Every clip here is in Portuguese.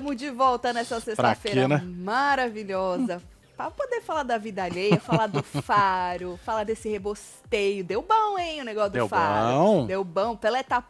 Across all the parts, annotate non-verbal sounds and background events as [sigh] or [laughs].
Estamos de volta nessa sexta-feira né? maravilhosa. Pra poder falar da vida alheia, falar do [laughs] faro, falar desse rebosteio. Deu bom, hein, o negócio Deu do faro. bom. Deu bom. Pelé tá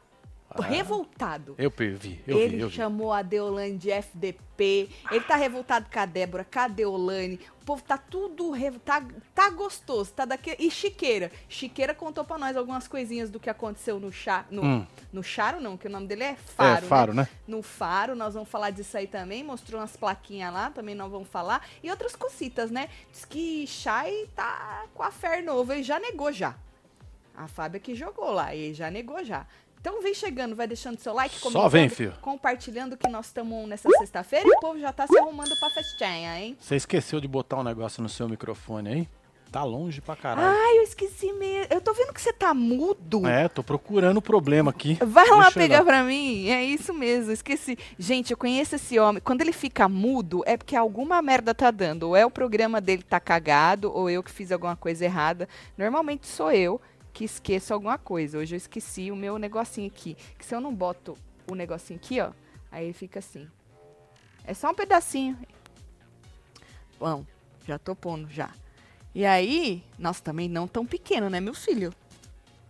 revoltado. Eu vi, eu ele vi, chamou a Deolane de FDP. Ele tá revoltado com a Débora, com a Deolane. O povo tá tudo. Tá, tá gostoso, tá daquele. E Chiqueira. Chiqueira contou pra nós algumas coisinhas do que aconteceu no chá. No, Hum. no Charo, não, que o nome dele é Faro. é, Faro, né? No Faro, nós vamos falar disso aí também. Mostrou umas plaquinhas lá, também nós vamos falar. E outras cositas, né? Diz que Chay tá com a fé novo, ele já negou já. A Fábia que jogou lá, ele já negou já. Então vem chegando, vai deixando seu like, Só vem, filho. compartilhando que nós estamos nessa sexta-feira e o povo já tá se arrumando pra festinha, hein? Você esqueceu de botar um negócio no seu microfone aí? Tá longe pra caralho. Ai, eu esqueci mesmo. Eu tô vendo que você tá mudo. É, tô procurando o problema aqui. Vai lá Deixa eu pegar pra mim. É isso mesmo, esqueci. Gente, eu conheço esse homem. Quando ele fica mudo, é porque alguma merda tá dando. Ou é o programa dele tá cagado, ou eu que fiz alguma coisa errada. Normalmente sou eu que esqueço alguma coisa. Hoje eu esqueci o meu negocinho aqui. Que se eu não boto o negocinho aqui, ó, aí ele fica assim. É só um pedacinho. Bom, já tô pondo já. E aí, nossa, também não tão pequeno, né, meu filho?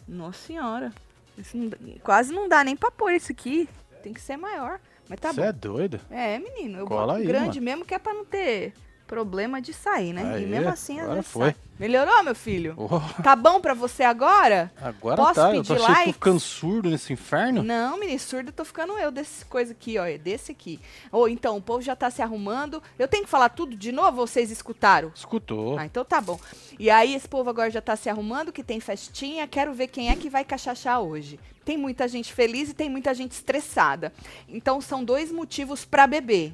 Nossa senhora. Não quase não dá nem pra pôr isso aqui. Tem que ser maior. Mas tá Você bom. é doido? É, menino, eu Cola boto aí, grande mesmo que é pra não ter problema de sair, né? Aí, e mesmo assim, às agora vezes foi. sai. Melhorou, meu filho? Oh, Tá bom pra você agora? agora Posso tá, eu pedir tô que tô likes? ficando surdo nesse inferno. Não, menino, surdo, eu tô ficando eu desse coisa aqui, ó, desse aqui. Ou então, o povo já tá se arrumando. Eu tenho que falar tudo de novo ou vocês escutaram? Escutou. Ah, então tá bom. E aí, esse povo agora já tá se arrumando, que tem festinha. Quero ver quem é que vai cachachar hoje. Tem muita gente feliz e tem muita gente estressada. Então, são dois motivos pra beber.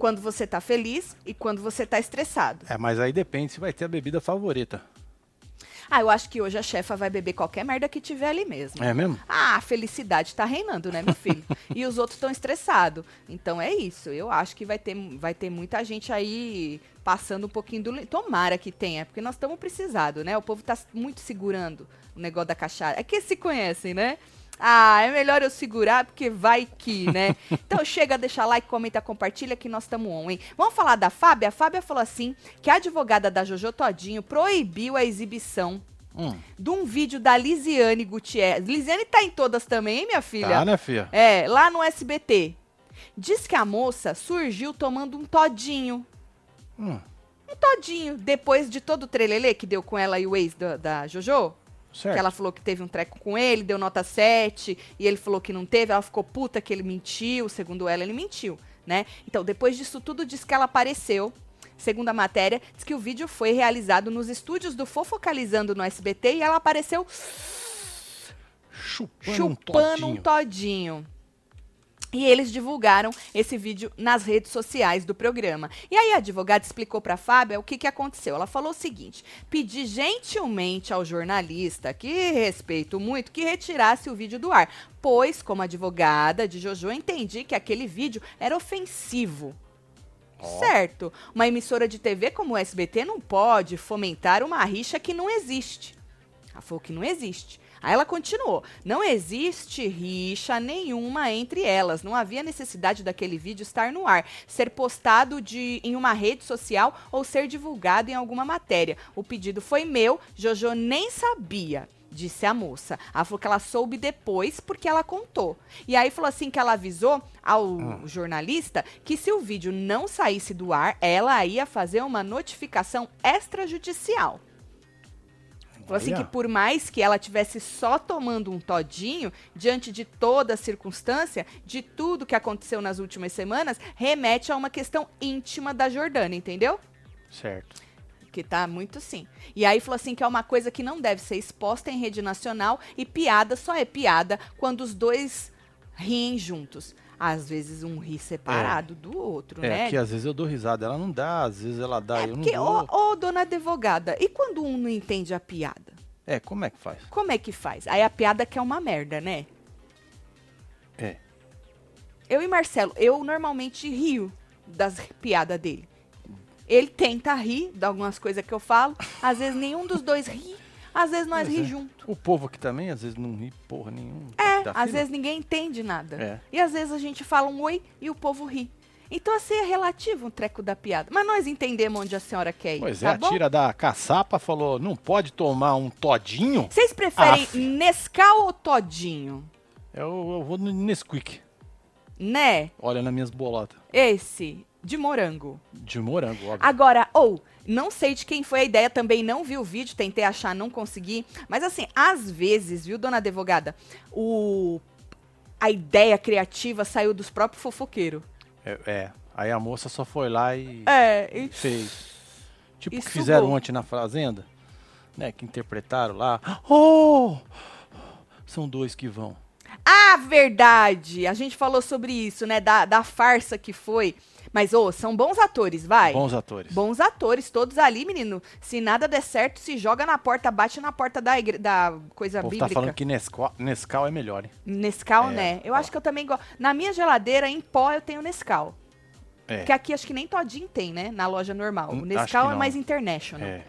Quando você tá feliz e quando você tá estressado. É, mas aí depende se vai ter a bebida favorita. Ah, eu acho que hoje a chefa vai beber qualquer merda que tiver ali mesmo. É mesmo? Ah, a felicidade tá reinando, né, meu filho? [laughs] e os outros estão estressados. Então é isso. Eu acho que vai ter, vai ter muita gente aí passando um pouquinho do. Tomara que tenha, porque nós estamos precisados, né? O povo tá muito segurando o negócio da cachaça. É que se conhecem, né? Ah, é melhor eu segurar, porque vai que, né? [laughs] Então chega, deixa like, comenta, compartilha que nós estamos on, hein? Vamos falar da Fábia? A Fábia falou assim que a advogada da Jojo Todinho proibiu a exibição Hum, de um vídeo da Lisiane Gutierrez. Lisiane tá em todas também, hein, minha filha? tá, né, filha? É, lá no SBT. Diz que a moça surgiu tomando um todinho. Hum, Um todinho. Depois de todo o trelelê que deu com ela e o ex da, da Jojo. Certo. Que ela falou que teve um treco com ele, deu nota 7, e ele falou que não teve, ela ficou puta que ele mentiu, segundo ela, ele mentiu, né? Então, depois disso tudo, diz que ela apareceu. Segundo a matéria, diz que o vídeo foi realizado nos estúdios do Fofocalizando no SBT e ela apareceu Chupando, um chupando um todinho. todinho. E eles divulgaram esse vídeo nas redes sociais do programa. E aí a advogada explicou para a Fábia o que, que aconteceu. Ela falou o seguinte: pedi gentilmente ao jornalista, que respeito muito, que retirasse o vídeo do ar. Pois, como advogada de Jojo, entendi que aquele vídeo era ofensivo. Certo. Uma emissora de TV como o SBT não pode fomentar uma rixa que não existe. Ela falou que não existe. Aí ela continuou: não existe rixa nenhuma entre elas. Não havia necessidade daquele vídeo estar no ar, ser postado de, em uma rede social ou ser divulgado em alguma matéria. O pedido foi meu, Jojo nem sabia. Disse a moça. Ela falou que ela soube depois porque ela contou. E aí falou assim que ela avisou ao jornalista que se o vídeo não saísse do ar, ela ia fazer uma notificação extrajudicial. Falou assim que por mais que ela tivesse só tomando um todinho, diante de toda a circunstância, de tudo que aconteceu nas últimas semanas, remete a uma questão íntima da Jordana, entendeu? Certo. Que tá muito sim. E aí falou assim que é uma coisa que não deve ser exposta em rede nacional e piada só é piada quando os dois riem juntos. Às vezes um ri separado do outro, É, né? que às vezes eu dou risada, ela não dá, às vezes ela dá, É eu não porque, dou. ô, ô, dona advogada, e quando um não entende a piada? É, como é que faz? Como é que faz? Aí a piada que é uma merda, né? É. Eu e Marcelo, eu normalmente rio das piadas dele. Ele tenta rir de algumas coisas que eu falo, às vezes nenhum dos dois ri, às vezes nós ri é. junto. O povo aqui também, às vezes, não ri porra nenhuma. É, às fila. vezes ninguém entende nada. É. E às vezes a gente fala um oi e o povo ri. Então, assim, é relativo um treco da piada. Mas nós entendemos onde a senhora quer ir, Pois tá é, a bom? tira da caçapa falou, não pode tomar um todinho? Vocês preferem. Nescau ou Todinho? Eu, eu vou no Nesquik. Né? Olha nas minhas bolotas. Esse, de morango. De morango, óbvio. Agora, ou, não sei de quem foi a ideia, também não vi o vídeo, tentei achar, não consegui. Mas assim, às vezes, viu, dona advogada, o a ideia criativa saiu dos próprios fofoqueiros. É, é. Aí a moça só foi lá e É, e- fez. Tipo o que fizeram sugou. ontem na Fazenda, né? Que interpretaram lá. [gasps] Oh! São dois que vão. Ah, verdade! A gente falou sobre isso, né? Da, da farsa que foi. Mas, ô, são bons atores, vai. Bons atores. Bons atores, todos ali, menino. Se nada der certo, se joga na porta, bate na porta da, igre- da coisa o povo tá bíblica. falando que Nescau, Nescau é melhor, hein? Nescau, É, né? Eu ó. acho que eu também gosto. Na minha geladeira, em pó, eu tenho Nescau. É. Que aqui acho que nem todinho tem, né? Na loja normal. Hum, O acho Nescau é mais international. É.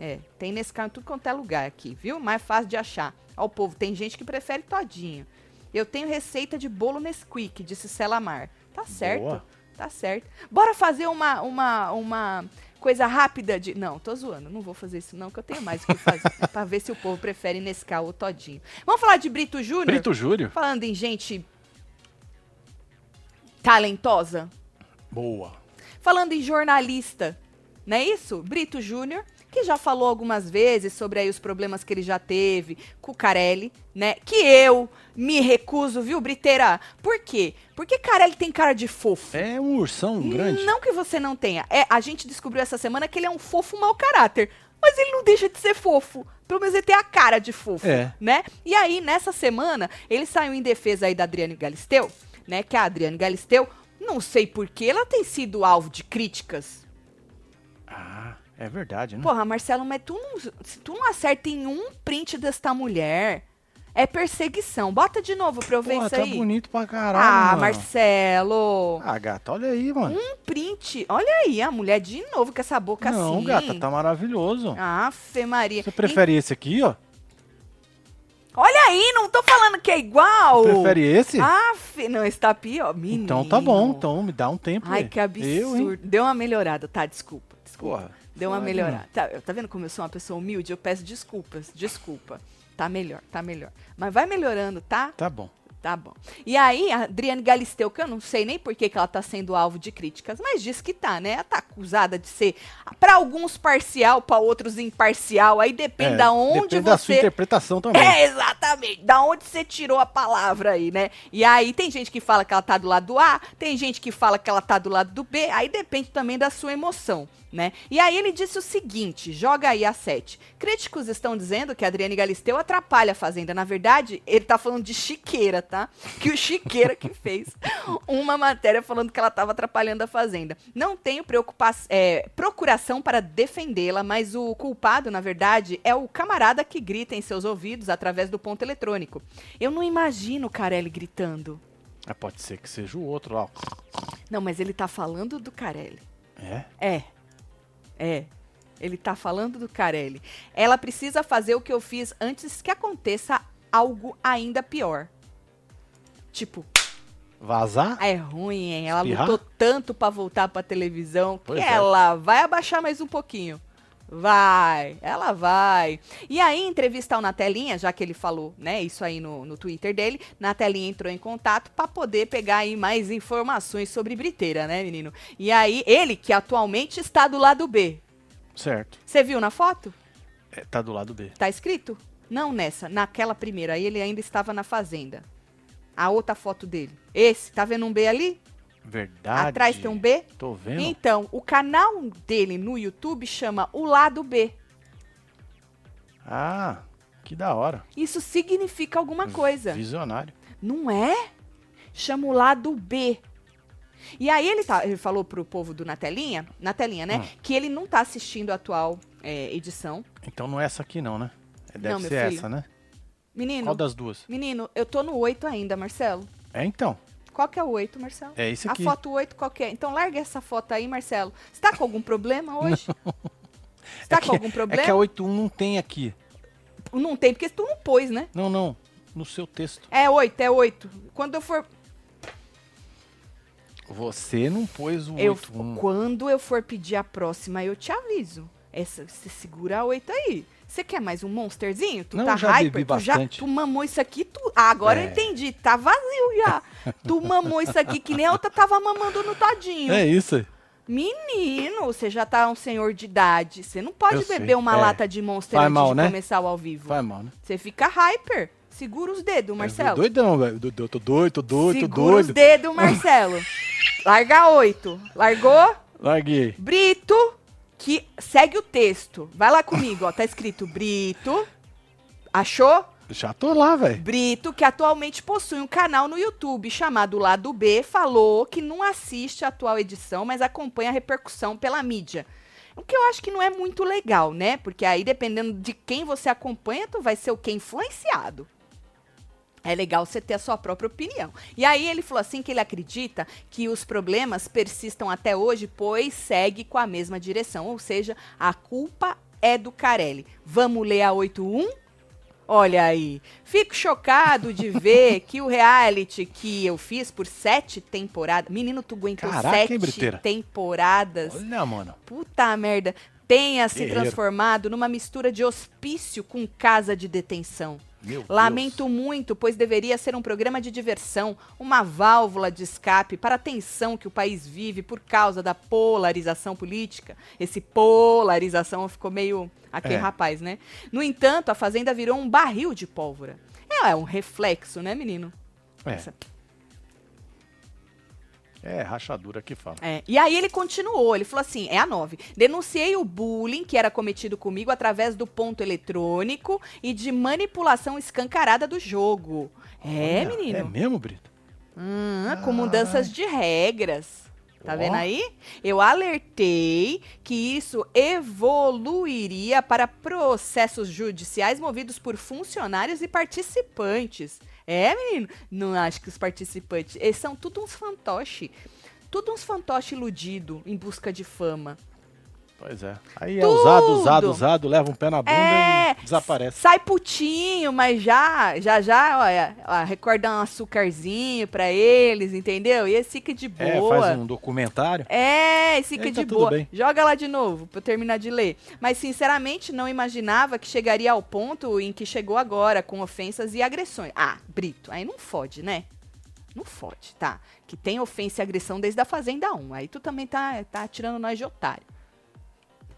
É, tem Nescau em tudo quanto é lugar aqui, viu? Mais fácil de achar. Ó, o povo, tem gente que prefere todinho. Eu tenho receita de bolo Nesquik, disse Celamar. Tá certo, Boa. tá certo. Bora fazer uma, uma, uma coisa rápida de... Não, tô zoando, não vou fazer isso não, que eu tenho mais o que fazer. né, [laughs] pra ver se o povo prefere Nescau ou todinho. Vamos falar de Brito Júnior? Brito Júlio? Falando em gente talentosa. Boa. Falando em jornalista, não é isso? Brito Júnior, que já falou algumas vezes sobre aí os problemas que ele já teve com o Carelli, né? Que eu me recuso, viu, Briteira? Por quê? Porque Carelli tem cara de fofo. É um ursão grande. Não que você não tenha. É, a gente descobriu essa semana que ele é um fofo mau caráter. Mas ele não deixa de ser fofo. Pelo menos ele tem a cara de fofo, É. né? E aí, nessa semana, ele saiu em defesa aí da Adriane Galisteu, né? Que a Adriane Galisteu, não sei porquê, ela tem sido alvo de críticas. Ah, é verdade, né? Porra, Marcelo, mas tu não, se tu não acerta em um print desta mulher, é perseguição. Bota de novo pra eu ver Porra, isso tá aí. bonito pra caralho, ah, mano. Marcelo. Ah, gata, olha aí, mano. Um print. Olha aí, a mulher de novo com essa boca não, assim. gata, tá maravilhoso. Ah, Fê Maria. Você prefere esse aqui, ó? Olha aí, não tô falando que é igual. Prefere esse? Ah, não, está pior. Menino. então tá bom, então me dá um tempo Ai, aí. que absurdo. Eu? Deu uma melhorada, tá? Desculpa. Desculpa. Porra. Deu uma melhorada. Tá, tá vendo como eu sou uma pessoa humilde? Eu peço desculpas. Desculpa. Tá melhor, tá melhor. Mas vai melhorando, tá? Tá bom. Tá bom. E aí, a Adriane Galisteu, que eu não sei nem por que, que ela tá sendo alvo de críticas, mas diz que tá, né? Ela tá acusada de ser, pra alguns parcial, pra outros imparcial. Aí depende É, da onde depende da sua você. interpretação também. É, exatamente. Da onde você tirou a palavra aí, né? E aí tem gente que fala que ela tá do lado do A, tem gente que fala que ela tá do lado do B, aí depende também da sua emoção, né? E aí ele disse o seguinte, joga aí a 7. Críticos estão dizendo que a Adriane Galisteu atrapalha a Fazenda. Na verdade, ele tá falando de Chiqueira, tá? Que o Chiqueira que fez [laughs] uma matéria falando que ela tava atrapalhando a Fazenda. Não tenho é, procuração para defendê-la, mas o culpado, na verdade, é o camarada que grita em seus ouvidos através do ponto eletrônico. Eu não imagino o Carelli gritando. Ah, pode ser que seja o outro lá. ó. Não, mas ele tá falando do Carelli. É? É. É. Ele tá falando do Carelli. Ela precisa fazer o que eu fiz antes que aconteça algo ainda pior. Tipo, Vazar? é ruim, hein? Ela Espirrar? lutou tanto pra voltar pra televisão que Pois é. ela vai abaixar mais um pouquinho. Vai, ela vai. E aí, em entrevista ao Na Telinha, já que ele falou, né, isso aí no, no Twitter dele, Na Telinha entrou em contato pra poder pegar aí mais informações sobre Briteira, né, menino? E aí, ele, que atualmente está do lado B. Certo. Você viu na foto? É, tá do lado B. Tá escrito? Não nessa, naquela primeira. Aí ele ainda estava na fazenda. A outra foto dele. Esse, tá vendo um B ali? Verdade. Atrás tem um B? Tô vendo. Então, o canal dele no YouTube chama O Lado B. Ah, que da hora. Isso significa alguma coisa. Visionário. Não é? Chama o Lado B. E aí ele, tá, ele falou pro povo do Na Telinha, na telinha, né? Hum. Que ele não tá assistindo a atual é, edição. Então não é essa aqui não, né? É, Deve Não, ser essa, né? Menino, Qual das duas? menino, eu tô no 8 ainda, Marcelo. É então. Qual que é o 8, Marcelo? É esse aqui. A foto 8 qual que é? Então larga essa foto aí, Marcelo. Você tá com algum problema hoje? [laughs] Você tá É com que- algum problema? É que a 81 não tem aqui. Não tem, porque tu não pôs, né? Não, não. No seu texto. É 8, é 8. Quando eu for. Você não pôs o Eu, 8-1. quando eu for pedir a próxima, eu te aviso. Essa, você segura a 8 aí. Você quer mais um monsterzinho? Tu Não, tá já hyper? tu já tu mamou isso aqui? Tu... Ah, agora eu É. entendi. Tá vazio já. [laughs] tu mamou isso aqui que nem a outra tava mamando no todinho. É isso aí. Menino, você já tá um senhor de idade. Você não pode Eu sei, beber uma é. lata de monster Faz antes mal, de né? começar o ao vivo. Vai mal, né? Você fica hyper. Segura os dedos, É, Marcelo. Doidão, velho. Do- Tô doido, tô doido, tô Segura os doido. dedos, Marcelo. [laughs] Larga oito. Largou? Larguei. Brito, que segue o texto. Vai lá comigo, ó. Tá escrito Brito. Achou? Já tô lá, velho. Brito, que atualmente possui um canal no YouTube chamado Lado B, falou que não assiste a atual edição, mas acompanha a repercussão pela mídia. O que eu acho que não é muito legal, né? Porque aí, dependendo de quem você acompanha, tu vai ser o que? Influenciado. É legal você ter a sua própria opinião. E aí ele falou assim que ele acredita que os problemas persistam até hoje, pois segue com a mesma direção. Ou seja, a culpa é do Carelli. Vamos ler a 81? Olha aí. Fico chocado de ver [laughs] que o reality que eu fiz por sete temporadas. Menino, tu aguentou Caraca, hein, sete Briteira? temporadas. Olha, mano. Puta merda. Tenha se Guerreiro. transformado numa mistura de hospício com casa de detenção. Meu Lamento muito, pois deveria ser um programa de diversão, uma válvula de escape para a tensão que o país vive por causa da polarização política. Esse polarização ficou meio aquele É. rapaz, né? No entanto, a fazenda virou um barril de pólvora. É, é um reflexo, né, menino? É, Essa- é rachadura que fala. É, E aí ele continuou, ele falou assim, é a 9. Denunciei o bullying que era cometido comigo através do ponto eletrônico e de manipulação escancarada do jogo. É, Olha, menino. É mesmo, Brito? Hum, com mudanças de regras. Tá vendo aí? Eu alertei que isso evoluiria para processos judiciais movidos por funcionários e participantes. É, menino? Não acho que os participantes. Eles são tudo uns fantoche. Tudo uns fantoche iludido em busca de fama. Pois é. Aí é usado, usado, Tudo. usado, leva um pé na bunda É, e desaparece. Sai putinho, mas já, já, já, olha, ó, recorda um açúcarzinho pra eles, entendeu? E esse fica de É, boa. faz um documentário. É, esse fica tá de tudo boa. bem. Joga lá de novo, pra eu terminar de ler. Mas, sinceramente, não imaginava que chegaria ao ponto em que chegou agora, com ofensas e agressões. Ah, Brito, aí não fode, né? Não fode, tá? Que tem ofensa e agressão desde a Fazenda 1. Aí tu também tá, tá tirando nós de otário.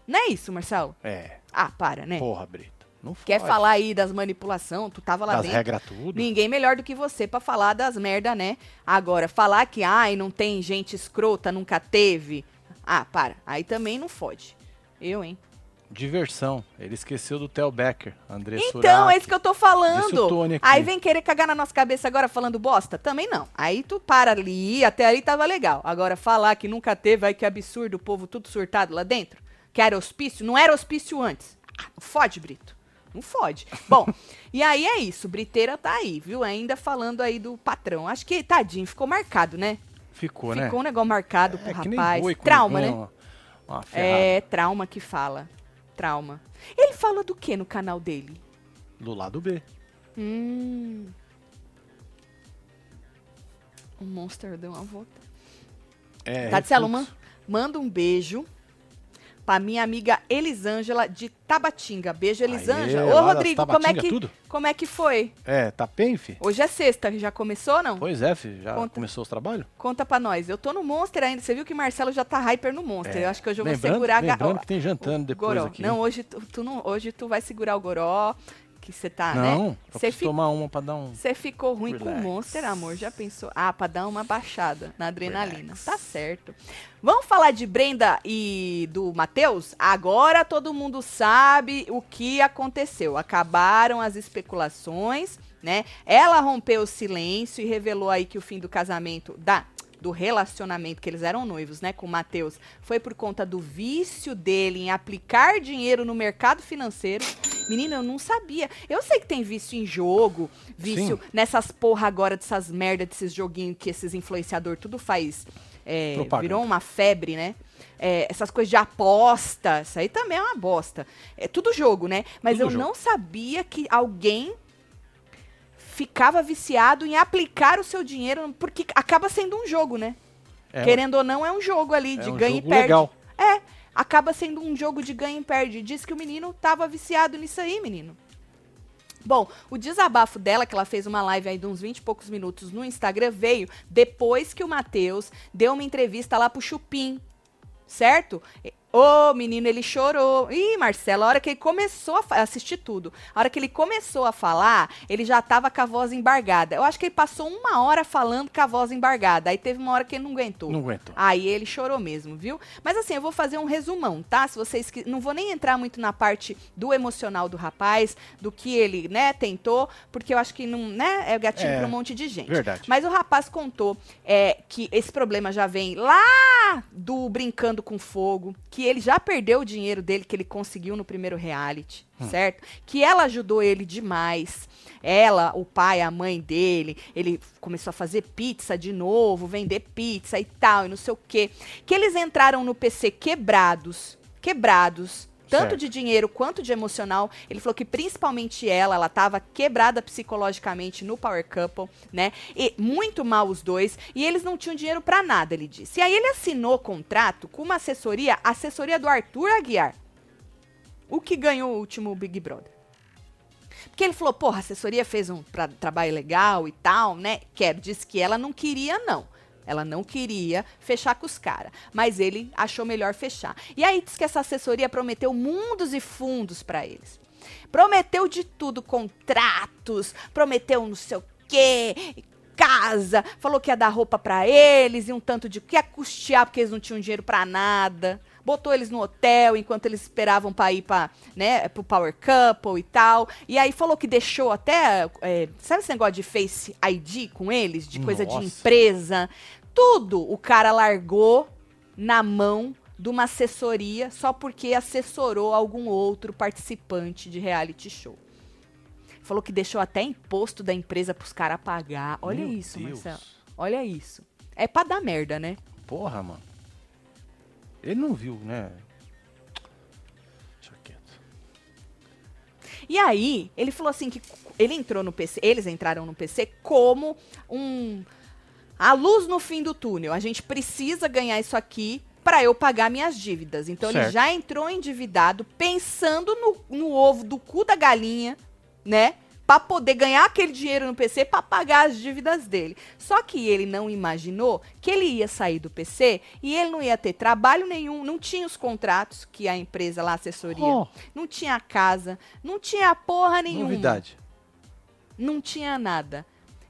Não é isso, Marcelo? É, Ah, para, né? porra, Brito. Não Quer fode. falar aí das manipulação? Tu tava lá das dentro. regras tudo? Ninguém melhor do que você pra falar das merda, né? Agora, falar que, ai, não tem gente escrota, nunca teve. Ah, para. Aí também não fode. Eu, hein? Diversão. Ele esqueceu do Theo Becker, André Então, é isso que eu tô falando. Aí vem querer cagar na nossa cabeça agora falando bosta? Também não. Aí tu para ali, até ali tava legal. Agora, falar que nunca teve, ai que absurdo, o povo tudo surtado lá dentro. Que era hospício? Não era hospício antes. Ah, fode, Brito. Não fode. Bom, [laughs] e aí é isso. Briteira tá aí, viu? Ainda falando aí do patrão. Acho que, tadinho, ficou marcado, né? Ficou, né? Ficou um negócio marcado pro é que nem rapaz. boi Trauma, né? Uma, uma. É, trauma que fala. Trauma. Ele fala do que no canal dele? Do lado B. Hum. O Monster deu uma volta. É, refluxo. man, manda um beijo pra minha amiga Elisângela de Tabatinga. Beijo, Elisângela. Aê, Ô, Rodrigo, como é, que, tudo? como é que foi? É, tá bem, fi? Hoje é sexta, já começou não? Pois é, fi. Já Conta. começou os trabalhos? Conta pra nós. Eu tô no Monster ainda. Você viu que Marcelo já tá hyper no Monster. É. Eu acho que hoje eu vou Lembrando- segurar a lembrando ó, que tem jantando depois goró. aqui. Não, hoje tu, tu não, hoje tu vai segurar o goró, que você tá, né? não, Você fi- tomar uma pra dar um... Você ficou ruim com o Relax. Monster, amor? Já pensou? Ah, pra dar uma baixada na adrenalina. Relax. Tá certo. Vamos falar de Brenda e do Matheus? Agora todo mundo sabe o que aconteceu. Acabaram as especulações, né? Ela rompeu o silêncio e revelou aí que o fim do casamento da do relacionamento que eles eram noivos, né, com o Matheus, foi por conta do vício dele em aplicar dinheiro no mercado financeiro. Menina, eu não sabia. Eu sei que tem vício em jogo, vício Sim. nessas porra agora dessas merda desses joguinhos que esses influenciador tudo faz. é, virou uma febre, né? É, essas coisas de aposta, isso aí também é uma bosta. É tudo jogo, né? Mas Tudo eu jogo. não sabia que alguém ficava viciado em aplicar o seu dinheiro, porque acaba sendo um jogo, né? É, Querendo ou não, é um jogo ali de é um ganha e perde. legal. É, acaba sendo um jogo de ganha e perde. Diz que o menino tava viciado nisso aí, menino. Bom, o desabafo dela, que ela fez uma live aí de uns 20 e poucos minutos no Instagram, veio depois que o Matheus deu uma entrevista lá pro Chupim, certo? Ô, menino, ele chorou. Ih, Marcelo, a hora que ele começou a assistir tudo, a hora que ele começou a falar, ele já tava com a voz embargada. Eu acho que ele passou uma hora falando com a voz embargada. Aí teve uma hora que ele não aguentou. Não aguento. Aí ele chorou mesmo, viu? Mas assim, eu vou fazer um resumão, tá? Se vocês que não vou nem entrar muito na parte do emocional do rapaz, do que ele, né, tentou, porque eu acho que não, né, é gatilho É, para um monte de gente. verdade. Mas o rapaz contou é, que esse problema já vem lá do brincando com fogo, que ele já perdeu o dinheiro dele que ele conseguiu no primeiro reality, certo? Que ela ajudou ele demais. Ela, o pai, a mãe dele, ele começou a fazer pizza de novo, vender pizza e tal, e não sei o quê. Que eles entraram no PC quebrados, quebrados, tanto Certo. de dinheiro quanto de emocional. Ele falou que principalmente ela, ela tava quebrada psicologicamente no Power Couple, né? E muito mal os dois, e eles não tinham dinheiro pra nada, ele disse. E aí ele assinou contrato com uma assessoria, assessoria do Arthur Aguiar. O que ganhou o último Big Brother. Porque ele falou, porra, a assessoria fez um tra- trabalho legal e tal, né? Quer, disse que ela não queria, não. Ela não queria fechar com os caras, mas ele achou melhor fechar. E aí diz que essa assessoria prometeu mundos e fundos pra eles. Prometeu de tudo, contratos, prometeu não sei o quê, casa, falou que ia dar roupa pra eles e um tanto de que ia custear porque eles não tinham dinheiro pra nada. Botou eles no hotel enquanto eles esperavam pra ir pra, né, pro Power Couple e tal. E aí falou que deixou até, é, sabe esse negócio de Face ID com eles, de coisa de Nossa. empresa, tudo o cara largou na mão de uma assessoria só porque assessorou algum outro participante de reality show. Falou que deixou até imposto da empresa pros caras pagar. Olha Meu isso, Deus. Marcelo. Olha isso. É pra dar merda, né? Porra, mano. Ele não viu, né? Deixa quieto. E aí, ele falou assim que ele entrou no PC, eles entraram no PC como um a luz no fim do túnel. A gente precisa ganhar isso aqui para eu pagar minhas dívidas. Então ele Certo. já entrou endividado pensando no, no ovo do cu da galinha, né? Pra poder ganhar aquele dinheiro no PC pra pagar as dívidas dele. Só que ele não imaginou que ele ia sair do PC e ele não ia ter trabalho nenhum, não tinha os contratos que a empresa lá, assessoria, Oh. não tinha casa, não tinha porra nenhuma. Novidade. Não tinha nada.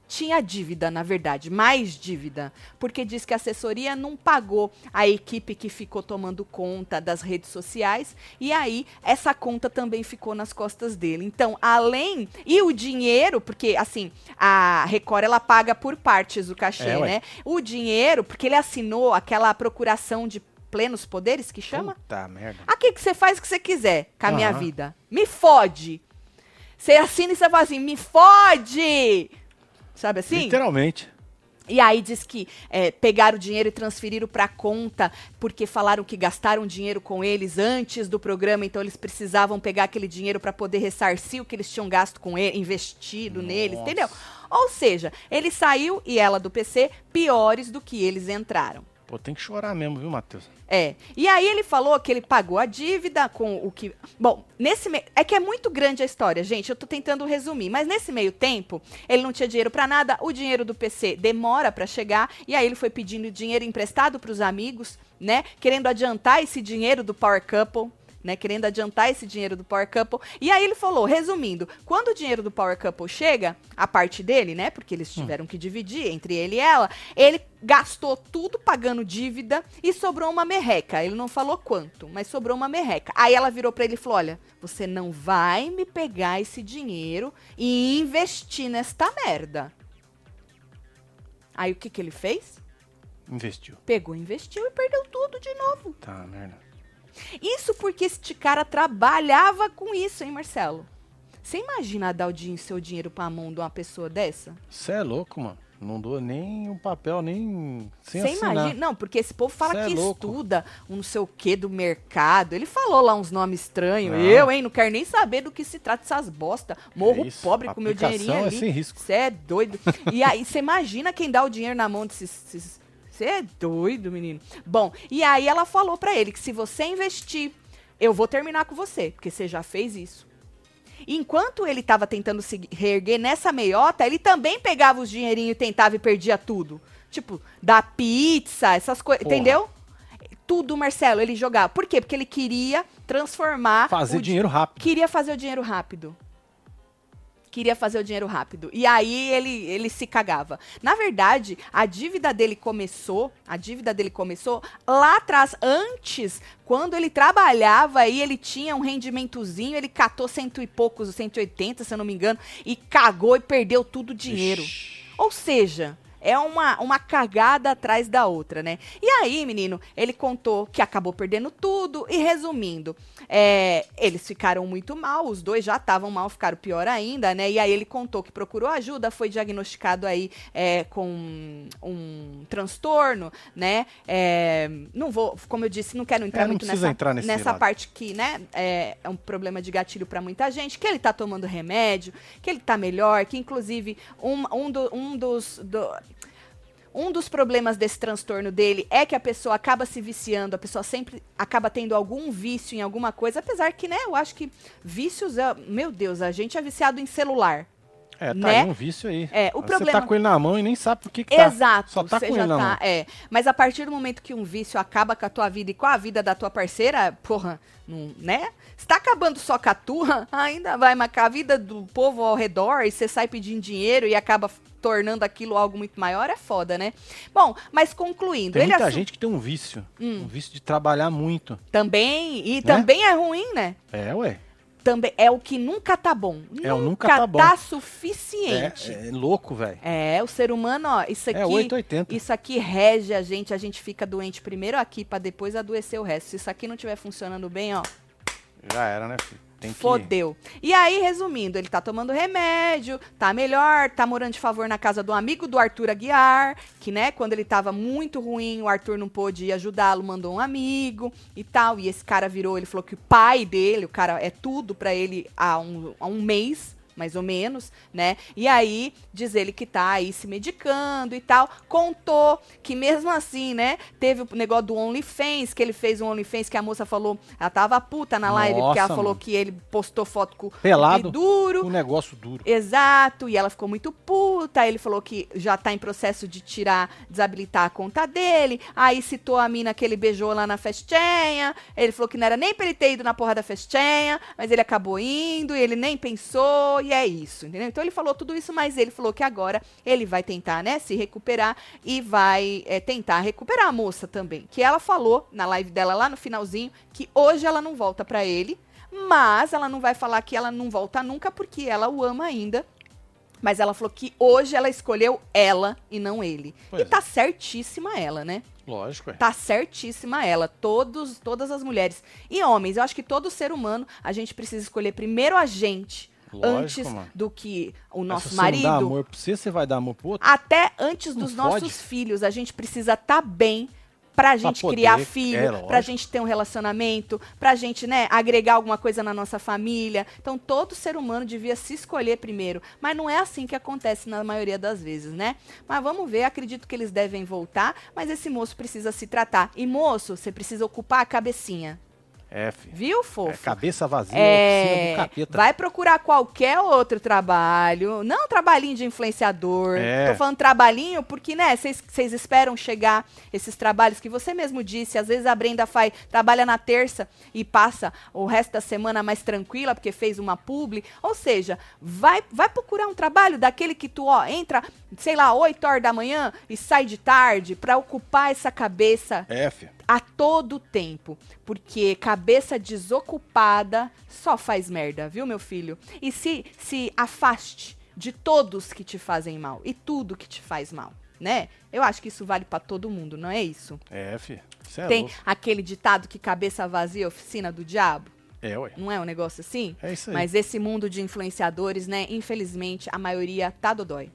Tinha dívida, na verdade, mais dívida, porque diz que a assessoria não pagou a equipe que ficou tomando conta das redes sociais e aí essa conta também ficou nas costas dele. Então, além e o dinheiro, porque assim, a Record ela paga por partes o cachê, É, né? O dinheiro, porque ele assinou aquela procuração de plenos poderes que chama? Puta merda. Aqui que você faz o que você quiser com a minha Aham. vida. Me fode. Você assina e você fala assim, me fode! Sabe assim? Literalmente. E aí diz que é, pegaram o dinheiro e transferiram para conta porque falaram que gastaram dinheiro com eles antes do programa, então eles precisavam pegar aquele dinheiro para poder ressarcir o que eles tinham gasto com ele, investido neles, Nossa. entendeu? Ou seja, ele saiu e ela do PC piores do que eles entraram. Pô, tem que chorar mesmo, viu, Matheus? É. E aí ele falou que ele pagou a dívida com o que. Bom, nesse. É que é muito grande a história, gente. Eu tô tentando resumir. Mas nesse meio tempo, ele não tinha dinheiro pra nada. O dinheiro do PC demora pra chegar. E aí ele foi pedindo dinheiro emprestado pros amigos, né? Querendo adiantar esse dinheiro do Power Couple. Né, querendo adiantar esse dinheiro do Power Couple. E aí ele falou, resumindo, quando o dinheiro do Power Couple chega, a parte dele, né? Porque eles tiveram que dividir entre ele e ela, ele gastou tudo pagando dívida e sobrou uma merreca. Ele não falou quanto, mas sobrou uma merreca. Aí ela virou pra ele e falou: Olha, você não vai me pegar esse dinheiro e investir nesta merda. Aí o que, que ele fez? Investiu. Pegou, investiu e perdeu tudo de novo. Tá, merda. Isso porque este cara trabalhava com isso, hein, Marcelo? Você imagina dar o din- seu dinheiro pra mão de uma pessoa dessa? Você é louco, mano. Não dou nem um papel, nem sem Você imagina? Não, porque esse povo fala Cê é que louco. estuda um não sei o que do mercado. Ele falou lá uns nomes estranhos. Eu, hein, não quero nem saber do que se trata essas bosta. Morro isso, pobre com meu dinheirinho é ali. Você é doido. e aí, você imagina quem dá o dinheiro na mão desses, esses- Você é doido, menino. Bom, e aí ela falou pra ele que se você investir, eu vou terminar com você, porque você já fez isso. Enquanto ele tava tentando se reerguer nessa meiota, ele também pegava os dinheirinhos e tentava e perdia tudo. Tipo, da pizza, essas coisas, entendeu? Tudo, Marcelo, ele jogava. Por quê? Porque ele queria transformar Fazer di- dinheiro rápido. queria fazer o dinheiro rápido. Queria fazer o dinheiro rápido. E aí ele, ele se cagava. Na verdade, a dívida dele começou, a dívida dele começou lá atrás, antes, quando ele trabalhava aí, ele tinha um rendimentozinho, ele catou cento e poucos, 180, se eu não me engano, e cagou e perdeu tudo o dinheiro. Ixi. Ou seja, é uma, uma cagada atrás da outra, né? E aí, menino, ele contou que acabou perdendo tudo. E resumindo, é, eles ficaram muito mal, os dois já estavam mal, ficaram pior ainda, né? E aí ele contou que procurou ajuda, foi diagnosticado aí é, com um transtorno, né? É, não vou, como eu disse, não quero entrar É, não muito nessa, entrar nessa lado. parte que, né, é, é um problema de gatilho pra muita gente, que ele tá tomando remédio, que ele tá melhor, que inclusive um, um, do- um dos. do- um dos problemas desse transtorno dele é que a pessoa acaba se viciando, a pessoa sempre acaba tendo algum vício em alguma coisa, apesar que, né, eu acho que vícios, é, meu Deus, a gente é viciado em celular. É, tá né? aí um vício aí. É, o Você problema- tá com ele na mão e nem sabe por que, que tá. Exato, Só tá você com já ele na tá, mão. é. Mas a partir do momento que um vício acaba com a tua vida e com a vida da tua parceira, porra, não, né? Se tá acabando só com a tua, [laughs] ainda vai marcar a vida do povo ao redor e você sai pedindo dinheiro e acaba tornando aquilo algo muito maior, é foda, né? Bom, mas concluindo, Tem muita assu- gente que tem um vício. Hum. Um vício de trabalhar muito. também, e também é ruim, né? É, ué. Também é o que nunca tá bom. É o nunca tá bom. É, suficiente. é louco, velho. É, o ser humano, ó, isso aqui. É 880. Isso aqui rege a gente, a gente fica doente primeiro aqui pra depois adoecer o resto. Se isso aqui não estiver funcionando bem, ó, Já era, né, filho? Tem que... fodeu. E aí, resumindo, ele tá tomando remédio, tá melhor, tá morando de favor na casa do amigo do Arthur Aguiar, que, né, quando ele tava muito ruim, o Arthur não pôde ajudá-lo, mandou um amigo e tal. E esse cara virou, ele falou que o pai dele, o cara é tudo pra ele há um, há um mês. Mais ou menos, né? E aí, diz ele que tá aí se medicando e tal. Contou que mesmo assim, né? Teve o negócio do OnlyFans, que ele fez um OnlyFans que a moça falou. Ela tava puta na live, porque ela Nossa, falou mano. que ele postou foto com Pelado. o duro. Um negócio duro. Exato, e ela ficou muito puta. Ele falou que já tá em processo de tirar, desabilitar a conta dele. Aí citou a mina que ele beijou lá na festinha. Ele falou que não era nem pra ele ter ido na porra da festinha, mas ele acabou indo e ele nem pensou, e é isso, entendeu? Então ele falou tudo isso, mas ele falou que agora ele vai tentar, né, se recuperar e vai é, tentar recuperar a moça também. Que ela falou na live dela lá no finalzinho que hoje ela não volta pra ele. Mas ela não vai falar que ela não volta nunca porque ela o ama ainda. Mas ela falou que hoje ela escolheu ela e não ele. Pois e tá certíssima ela, né? Lógico, é. Tá certíssima ela. Todos, todas as mulheres e homens. Eu acho que todo ser humano a gente precisa escolher primeiro a gente Lógico, antes mano. do que o Mas nosso se você não dá marido. amor pra você, você vai dar amor pro outro? Até antes Não dos pode. nossos filhos, a gente precisa estar bem pra gente poder, criar é, filho, lógico. pra gente ter um relacionamento, pra gente, né, agregar alguma coisa na nossa família. Então, todo ser humano devia se escolher primeiro. Mas não é assim que acontece na maioria das vezes, né? Mas vamos ver, acredito que eles devem voltar, mas esse moço precisa se tratar. E, moço, você precisa ocupar a cabecinha. É, filho. Viu, É, fofo? cabeça vazia, É, capeta. vai procurar qualquer outro trabalho, não trabalhinho de influenciador. É. Tô falando trabalhinho porque, né, vocês esperam chegar esses trabalhos que você mesmo disse. Às vezes a Brenda faz, trabalha na terça e passa o resto da semana mais tranquila porque fez uma publi. Ou seja, vai, vai procurar um trabalho daquele que tu, ó, entra, sei lá, 8 horas da manhã e sai de tarde pra ocupar essa cabeça É, a todo tempo. Porque cabeça desocupada só faz merda, viu, meu filho? E se, se afaste de todos que te fazem mal e tudo que te faz mal, né? Eu acho que isso vale pra todo mundo, não é isso? É. Você é Tem louco. aquele ditado que cabeça vazia é oficina do diabo? É, ué. Não é um negócio assim? É isso aí. Mas esse mundo de influenciadores, né? Infelizmente, a maioria tá dodói.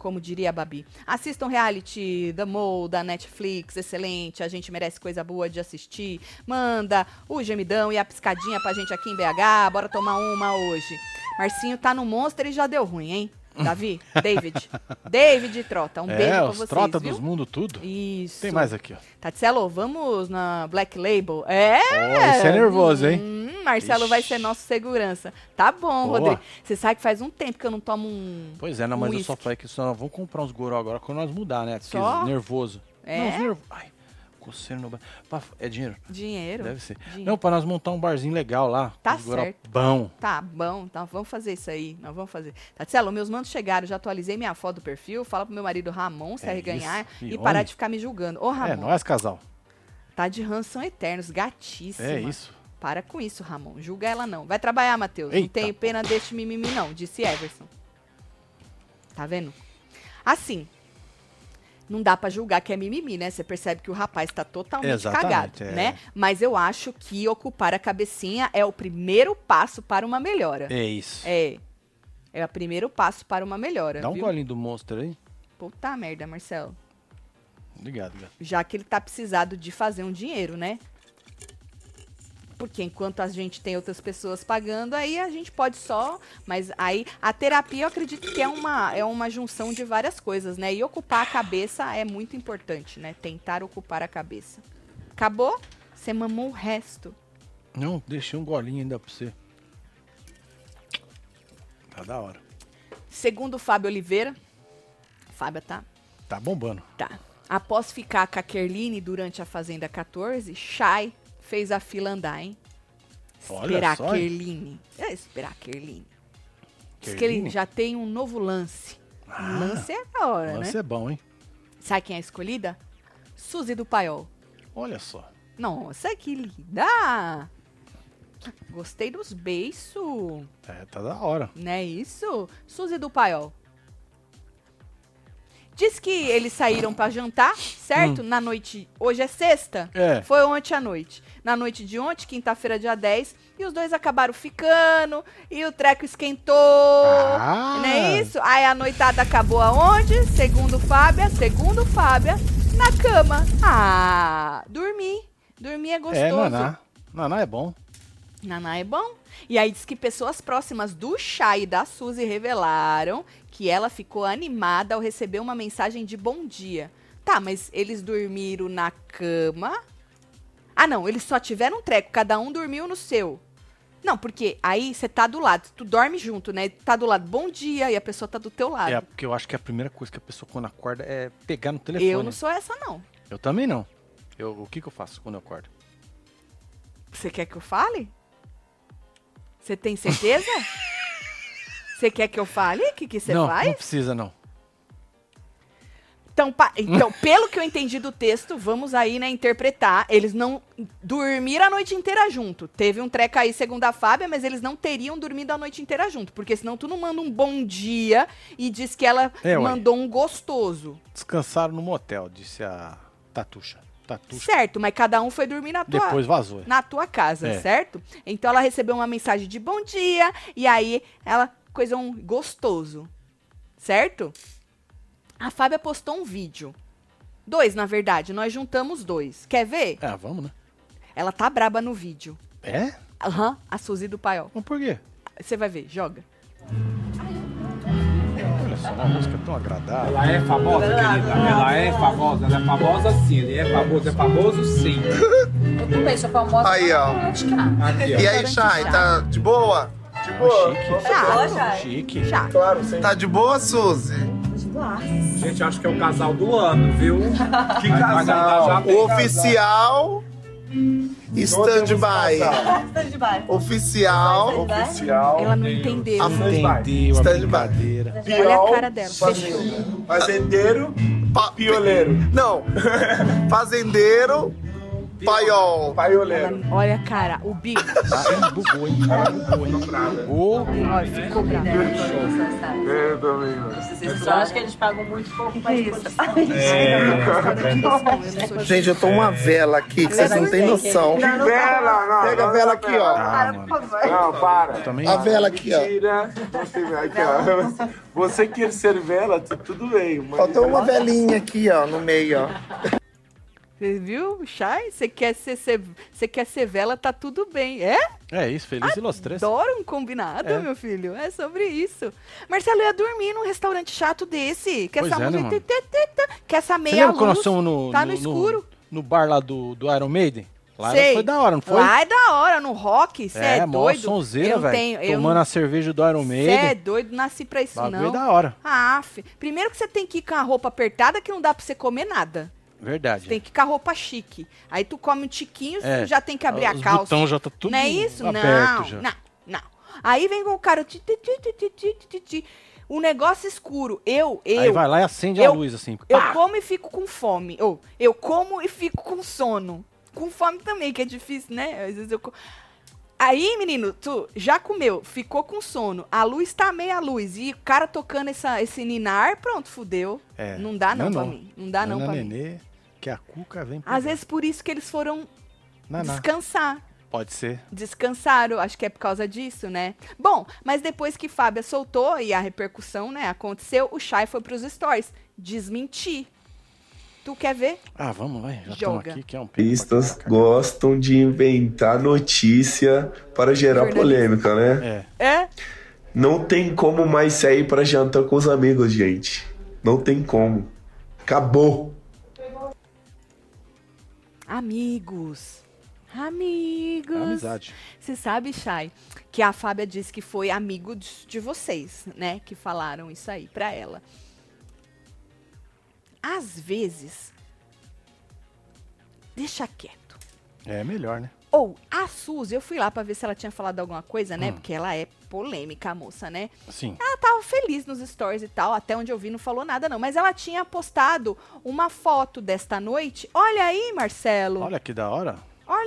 Como diria a Babi. Assistam reality The Mole da Netflix, excelente. A gente merece coisa boa de assistir. Manda o gemidão e a piscadinha pra gente aqui em BH. Bora tomar uma hoje. Marcinho tá no Monster e já deu ruim, hein? Davi, David. David Trota, um beijo é, pra os vocês, trota viu? dos mundos tudo. Isso. Tem mais aqui, ó. Tatselo, vamos na Black Label? É! Ó, esse é nervoso, hein? Hum, Marcelo vai ser Ixi. nosso segurança. Tá bom, Boa. Rodrigo. Você sabe que faz um tempo que eu não tomo um. Pois é, não, um mas eu só whisky. falei que só vamos comprar uns goró agora quando nós mudar, né? Porque Só? nervoso. É? Não, nervo... Ai, coceiro no bar. Pá, É dinheiro? Dinheiro. Deve ser. Dinheiro. Não, pra nós montar um barzinho legal lá. Tá certo. Bom. Tá bom, então vamos fazer isso aí. Nós vamos fazer. Tatselo, meus mandos chegaram, já atualizei minha foto do perfil. Fala pro meu marido Ramon se É arreganhar isso. e E parar de ficar me julgando. Ô, Ramon, É, nós, casal. tá de ranço são eternos, gatíssima. É isso. Para com isso, Ramon. Julga ela não. Vai trabalhar, Matheus. Não tenho pena deste mimimi, não, disse Everson. Tá vendo? Assim, não dá pra julgar que é mimimi, né? Você percebe que o rapaz tá totalmente Exatamente, cagado, é. né? Mas eu acho que ocupar a cabecinha é o primeiro passo para uma melhora. É isso. É. É o primeiro passo para uma melhora. Dá um viu? golinho do monstro aí. Puta merda, Marcelo. Obrigado, gato. Já que ele tá precisado de fazer um dinheiro, né? Porque enquanto a gente tem outras pessoas pagando, aí a gente pode só. Mas aí a terapia eu acredito que é uma, é uma junção de várias coisas, né? E ocupar a cabeça é muito importante, né? Tentar ocupar a cabeça. Acabou? Você mamou o resto. Não, deixei um golinho ainda pra você. Tá da hora. Segundo o Fábio Oliveira. Fábio tá. Tá bombando. Tá. Após ficar com a Kerline durante a Fazenda 14, Shai fez a fila andar, hein? Olha Esperar só, a? Kerline. É, esperar a Kerline. Diz que ele já tem um novo lance. Ah, lance é da hora, Lance né? é bom, hein? Sabe quem é a escolhida? Suzy do Paiol. Olha só. Nossa, que linda! Gostei dos beiços. É, tá da hora. Não é isso? Suzy do Paiol. Diz que eles saíram pra jantar, certo? Na noite. Hoje é sexta? Hum. É. Foi ontem à noite. Na noite de ontem, quinta-feira, dia 10. E os dois acabaram ficando. E o treco esquentou. Ah. Não é isso? Aí a noitada acabou aonde? Segundo Fábia, segundo Fábia, na cama. Ah, dormir. Dormir é gostoso. É, Naná. Naná é bom. Naná é bom. E aí diz que pessoas próximas do chá e da Suzy revelaram que ela ficou animada ao receber uma mensagem de bom dia. Tá, mas eles dormiram na cama? Ah, não, eles só tiveram um treco, cada um dormiu no seu. Não, porque aí você tá do lado, tu dorme junto, né? Tá do lado, bom dia, e a pessoa tá do teu lado. É, porque eu acho que a primeira coisa que a pessoa quando acorda é pegar no telefone. eu não sou essa, não. Eu também não. Eu, o que, que eu faço quando eu acordo? Você quer que eu fale? Você tem certeza? [laughs] Você quer que eu fale? O que que você não, faz? não precisa, não. Então, então, pelo que eu entendi do texto, vamos aí, né, interpretar. Eles não dormiram a noite inteira junto. Teve um treco aí, segundo a Fábia, mas eles não teriam dormido a noite inteira junto. Porque senão tu não manda um bom dia e diz que ela É, mandou um gostoso. Descansaram no motel, disse a Tatuxa. Tatuxa. Certo, mas cada um foi dormir na tua, Depois vazou. na tua casa, É. certo? Então ela recebeu uma mensagem de bom dia e aí ela coisa um gostoso, certo? A Fábia postou um vídeo. Dois, na verdade, nós juntamos dois. Quer ver? Ah, vamos, né? Ela tá braba no vídeo. É? Aham, a Suzy do Paiol. Mas por quê? Você vai ver, joga. Olha só, uma música tão agradável. Ela é famosa, querida? Ela é famosa, ela é famosa sim. Ele é famoso, é famoso sim. Eu também sou famosa. Aí, ó. Cara? Aqui, ó. E aí, Chay, tá de boa? De boa. Chique. Chato. Chique. Chato. Claro, sem Tá de boa, Suzy? Gente, acho que é o casal do ano, viu? [laughs] Que casal. oficial stand-by. [laughs] Stand-by. Oficial Oficial. Ela não entendeu. A- Entendeu a Stand-by. Olha a cara dela. Fazendeiro. Fazendeiro, Pa- pioleiro. Não. [laughs] Fazendeiro, paiol. Paioleiro. Ela- olha cara, o bico. Ah, bugou, hein? Bugou, hein? Bugou. Olha, ficou bravo. Eu também, mano. Vocês acham que eles pagam muito pouco pra isso? Gente, eu tô uma vela aqui que vocês não têm noção. Que vela, não. Pega a vela aqui, ó. Ah, mano. Não, para. Também. A vela aqui, ó. Tira. Você, aqui, ó. Você quer ser vela, tu- tudo bem. Mas Faltou uma velinha aqui, ó, no meio, ó. Você viu, Chay? Você quer ser, você quer ser vela, tá tudo bem. É? É isso, feliz e los três. Adoro um combinado, É. meu filho. É sobre isso. Marcelo ia dormir num restaurante chato desse. Que Pois essa é, né, música. mano? tê, tê, tê, que essa Você meia nós luz. no, tá no, no escuro. no bar lá do, do Iron Maiden? Lá Sei. foi da hora, não foi? Lá é da hora, no rock. Você é, mó doido. sonzeira, eu velho. tenho. Eu Tomando a cerveja do Iron Você Maiden. é doido, nasci pra isso Bagulho não. da hora. Ah, fi. primeiro que você tem que ir com a roupa apertada que não dá pra você comer nada. Verdade. Você tem que ficar roupa chique. Aí tu come um tiquinho, é, já tem que abrir a ah, calça. Botão já tá tudo não é isso? Não, já. não, não. Aí vem com o cara. Ti, ti, ti, negócio escuro. Eu, eu. Aí vai lá e acende eu, a luz, assim. Pá. Eu como e fico com fome. Ou eu como e fico com sono. Com fome também, que é difícil, né? Às vezes eu. Aí, menino, tu já comeu, ficou com sono, a luz tá meia luz e o cara tocando essa, esse ninar, pronto, fudeu. É, não dá não, não é pra não. mim. Não dá não, é não pra mim. Que a cuca vem Às vezes por isso que eles foram Naná. descansar. Pode ser. Descansaram, acho que é por causa disso, né? Bom, mas depois que Fábia soltou e a repercussão, né, aconteceu, o Chay foi pros stories desmentir. Tu quer ver? Ah, vamos, vai. Já Joga. aqui, que é um Pistas gostam de inventar notícia para gerar polêmica, né? É. É? Não tem como mais sair para jantar com os amigos, gente. Não tem como. Acabou. Amigos. Amigos. Amizade. Você sabe, Chay, que a Fábia disse que foi amigo de, de vocês, né? Que falaram isso aí pra ela. Às vezes, deixa quieto. É melhor, né? Ou, a Suzy, eu fui lá pra ver se ela tinha falado alguma coisa, né? Hum. Porque ela é polêmica, a moça, né? Sim. Ela tava feliz nos stories e tal, até onde eu vi não falou nada não. Mas ela tinha postado uma foto desta noite. Olha aí, Marcelo. Olha, Olha que da hora.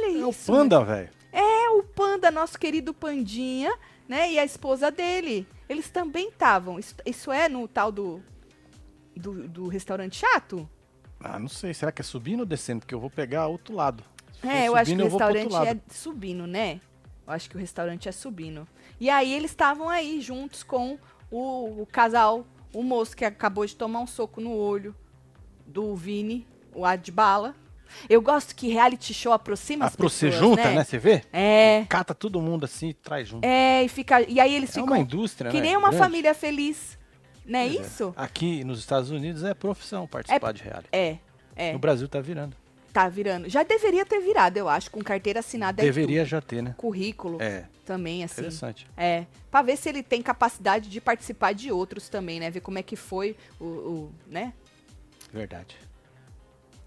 isso. É o panda, velho. É o Panda, nosso querido Pandinha, né? E a esposa dele. Eles também estavam. Isso, isso é no tal do, do, do restaurante chato? Ah, não sei. Será que é subindo ou descendo? Porque eu vou pegar outro lado. For É, eu acho que o restaurante é subindo, né? Eu acho que o restaurante é subindo. E aí eles estavam aí juntos com o, o casal, o moço que acabou de tomar um soco no olho do Vini, o Adbala. Eu gosto que reality show aproxima as você pessoas, junta, né? né? Você vê? É, Cata todo mundo assim e traz junto. é, e fica e aí eles É ficam uma indústria, que né? nem uma grande. família feliz, não é Pois é. isso? Aqui nos Estados Unidos é profissão participar de reality. É, é, No Brasil tá virando. Tá virando. Já deveria ter virado, eu acho, com carteira assinada Deveria tudo. já ter, né? currículo É, também assim. interessante. É, pra ver se ele tem capacidade de participar de outros também, né? Ver como é que foi o, o- né? Verdade.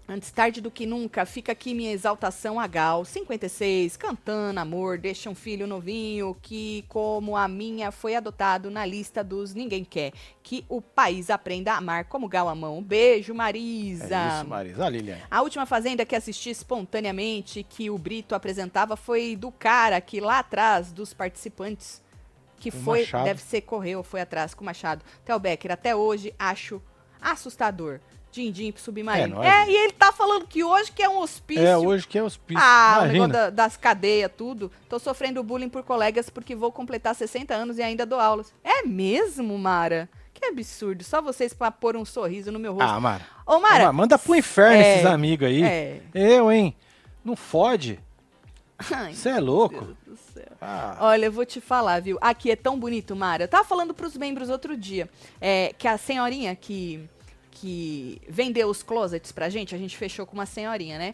Antes tarde do que nunca, fica aqui minha exaltação a Gal, 56, cantando amor, deixa um filho novinho que, como a minha, foi adotado na lista dos ninguém quer. Que o país aprenda a amar como Gal a mão. Beijo, Marisa. É isso, Marisa. Ah, Lilian. A última fazenda que assisti espontaneamente que o Brito apresentava foi do cara que lá atrás dos participantes que O foi, Machado. deve ser correu, foi atrás com o Machado. Theo Becker, até hoje acho assustador. Din-din pro submarino. É, É, nóis. e ele tá falando que hoje que é um hospício. É, hoje que é hospício. Ah, o Imagina. negócio da- das cadeias, tudo. Tô sofrendo bullying por colegas porque vou completar 60 anos e ainda dou aulas. É mesmo, Mara? Que absurdo. Só vocês pra pôr um sorriso no meu rosto. Ah, Mara. Ô, Mara. Ô, manda pro inferno É, esses amigos aí. É. Eu, hein? Não fode. Você é louco. Deus do céu. Ah, Olha, eu vou te falar, viu? Aqui é tão bonito, Mara. Eu tava falando pros membros outro dia é, que a senhorinha que, que vendeu os closets pra gente, a gente fechou com uma senhorinha, né?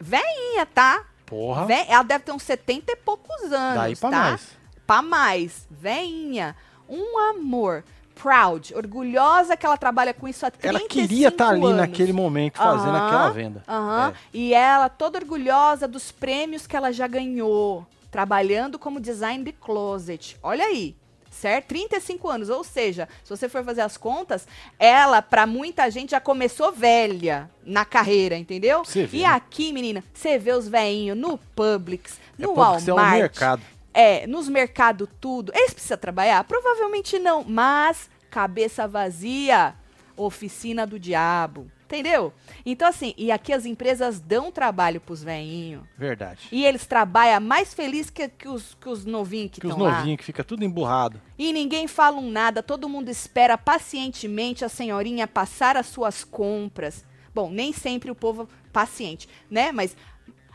Veinha, tá? porra. Ela deve ter uns 70 e poucos anos, Daí pra tá? mais. Pra mais. Veinha. Um amor. Proud. Orgulhosa que ela trabalha com isso há 35 Ela queria estar ali anos. naquele momento fazendo aquela venda. Aham. É. E ela toda orgulhosa dos prêmios que ela já ganhou, trabalhando como design de closet. Olha aí. Certo? 35 anos, ou seja, se você for fazer as contas, ela, pra muita gente, já começou velha na carreira, entendeu? E né? aqui, menina, você vê os veinhos no Publix, É no porque é um Walmart, mercado. é, nos mercados tudo. Eles precisam trabalhar? Provavelmente não, mas cabeça vazia, oficina do diabo. Entendeu? Então, assim, e aqui as empresas dão trabalho pros veinhos. Verdade. E eles trabalham mais feliz que, que os, que os novinhos que Que os estão lá. novinhos que fica tudo emburrado. E ninguém fala um nada, todo mundo espera pacientemente a senhorinha passar as suas compras. Bom, nem sempre o povo paciente, né? Mas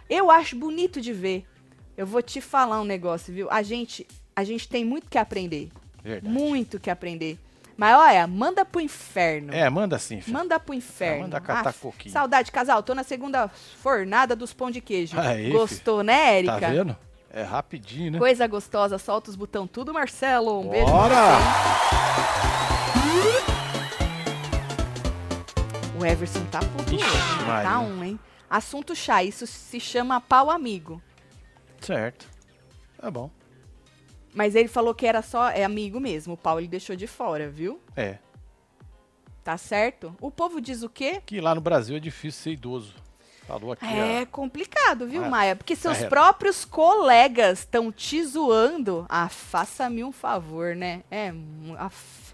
eu acho bonito de ver. Eu vou te falar um negócio, viu? A gente, a gente tem muito que aprender. Verdade. Muito que aprender. Mas olha, manda pro inferno. É, manda sim, filho. Manda pro inferno. manda catar Aff, coquinho. Saudade, casal. Tô na segunda fornada dos pão de queijo. Aí, Gostou, né, Erika? Tá vendo? É rapidinho, né? Coisa gostosa. Solta os botão tudo, Marcelo. Um beijo. Bora! O Everson tá puto Ixi, hoje? Maria. Tá um, hein? Assunto chá. Isso se chama pau amigo. Certo. Tá bom. Mas ele falou que era só é amigo mesmo. O pau ele deixou de fora, viu? É. Tá certo? O povo diz o quê? Que lá no Brasil é difícil ser idoso. Falou aqui. É complicado, viu, Ah, Maia? Porque seus carreira. próprios colegas estão te zoando. Ah, faça-me um favor, né? É, af,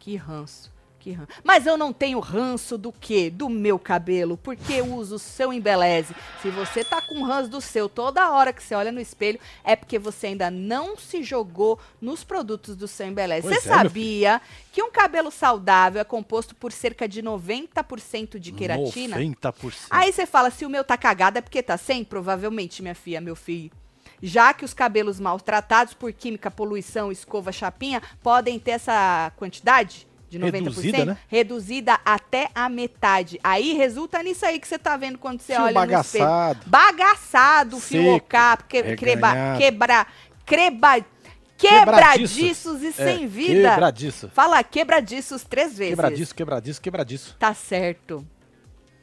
que ranço. Que ranço. Mas eu não tenho ranço do quê? Do meu cabelo, porque eu uso o seu embeleze. Se você tá com ranço do seu toda hora que você olha no espelho, é porque você ainda não se jogou nos produtos do seu embeleze. Pois Você é, sabia que um cabelo saudável é composto por cerca de 90% de queratina? 90%. Aí você fala, se o meu tá cagado é porque tá sem? Provavelmente, minha filha, meu filho. Já que os cabelos maltratados por química, poluição, escova, chapinha, podem ter essa quantidade de 90%, Reduzida, né? reduzida até a metade. Aí resulta nisso aí que você tá vendo quando você Fio olha no espelho. bagaçado. Bagaçado, fio Seco, ocap, que, creba, reganhado. quebra, creba, Quebradiço. quebradiços e É, sem vida. Quebradiço. Fala quebradiços três vezes. Quebradiço, quebradiço, quebradiço. Tá certo.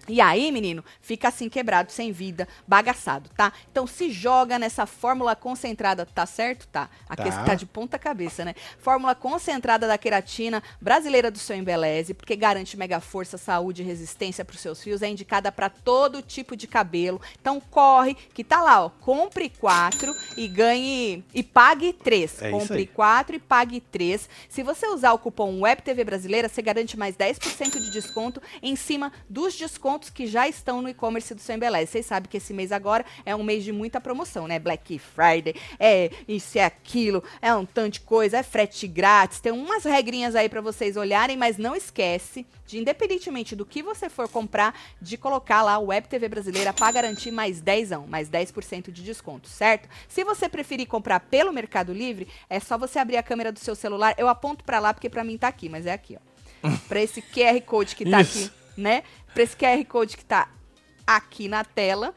E aí, menino, fica assim quebrado, sem vida, bagaçado, tá? Então se joga nessa fórmula concentrada, tá certo? Tá. A Tá. questão tá de ponta cabeça, né? Fórmula concentrada da queratina brasileira do seu embeleze, porque garante mega força, saúde e resistência pros seus fios, é indicada para todo tipo de cabelo. Então corre, que tá lá, ó, compre quatro e ganhe e pague três. É compre. 4 e pague 3. Se você usar o cupom WebTV Brasileira, você garante mais 10% de desconto em cima dos descontos que já estão no e-commerce do seu Embeleze. Vocês sabem que esse mês agora é um mês de muita promoção, né? Black Friday, é isso, é aquilo, é um tanto de coisa, é frete grátis, tem umas regrinhas aí para vocês olharem, mas não esquece de, independentemente do que você for comprar, de colocar lá o WebTV Brasileira para garantir mais 10, mais 10% de desconto, certo? Se você preferir comprar pelo Mercado Livre, é só você abrir a câmera do seu celular. Eu aponto para lá porque para mim tá aqui, mas é aqui, ó. Para esse QR Code que tá Isso. aqui, né? Para esse QR Code que tá aqui na tela.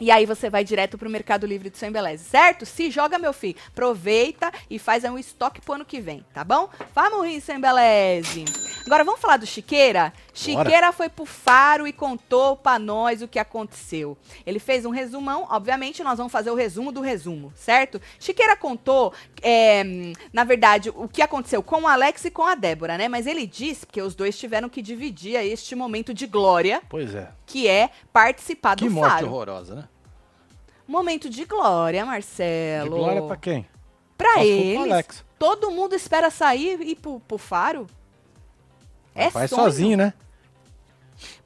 E aí você vai direto pro Mercado Livre do seu Embeleze, certo? Se joga, meu filho. Aproveita e faz um estoque pro ano que vem, tá bom? Vamos rir, seu Embeleze. Agora vamos falar do Chiqueira? Chiqueira foi pro Faro e contou pra nós o que aconteceu. Ele fez um resumão, obviamente nós vamos fazer o resumo do resumo, certo? Chiqueira contou, é, na verdade, o que aconteceu com o Alex e com a Débora, né? Mas ele disse que os dois tiveram que dividir este momento de glória, Pois é. que é participar Que do morte Faro. horrorosa, né? Momento de glória, De Marcelo. glória pra quem? Pra Só eles. Alex. Todo mundo espera sair e ir pro, pro faro? É Vai sonho. sozinho, né?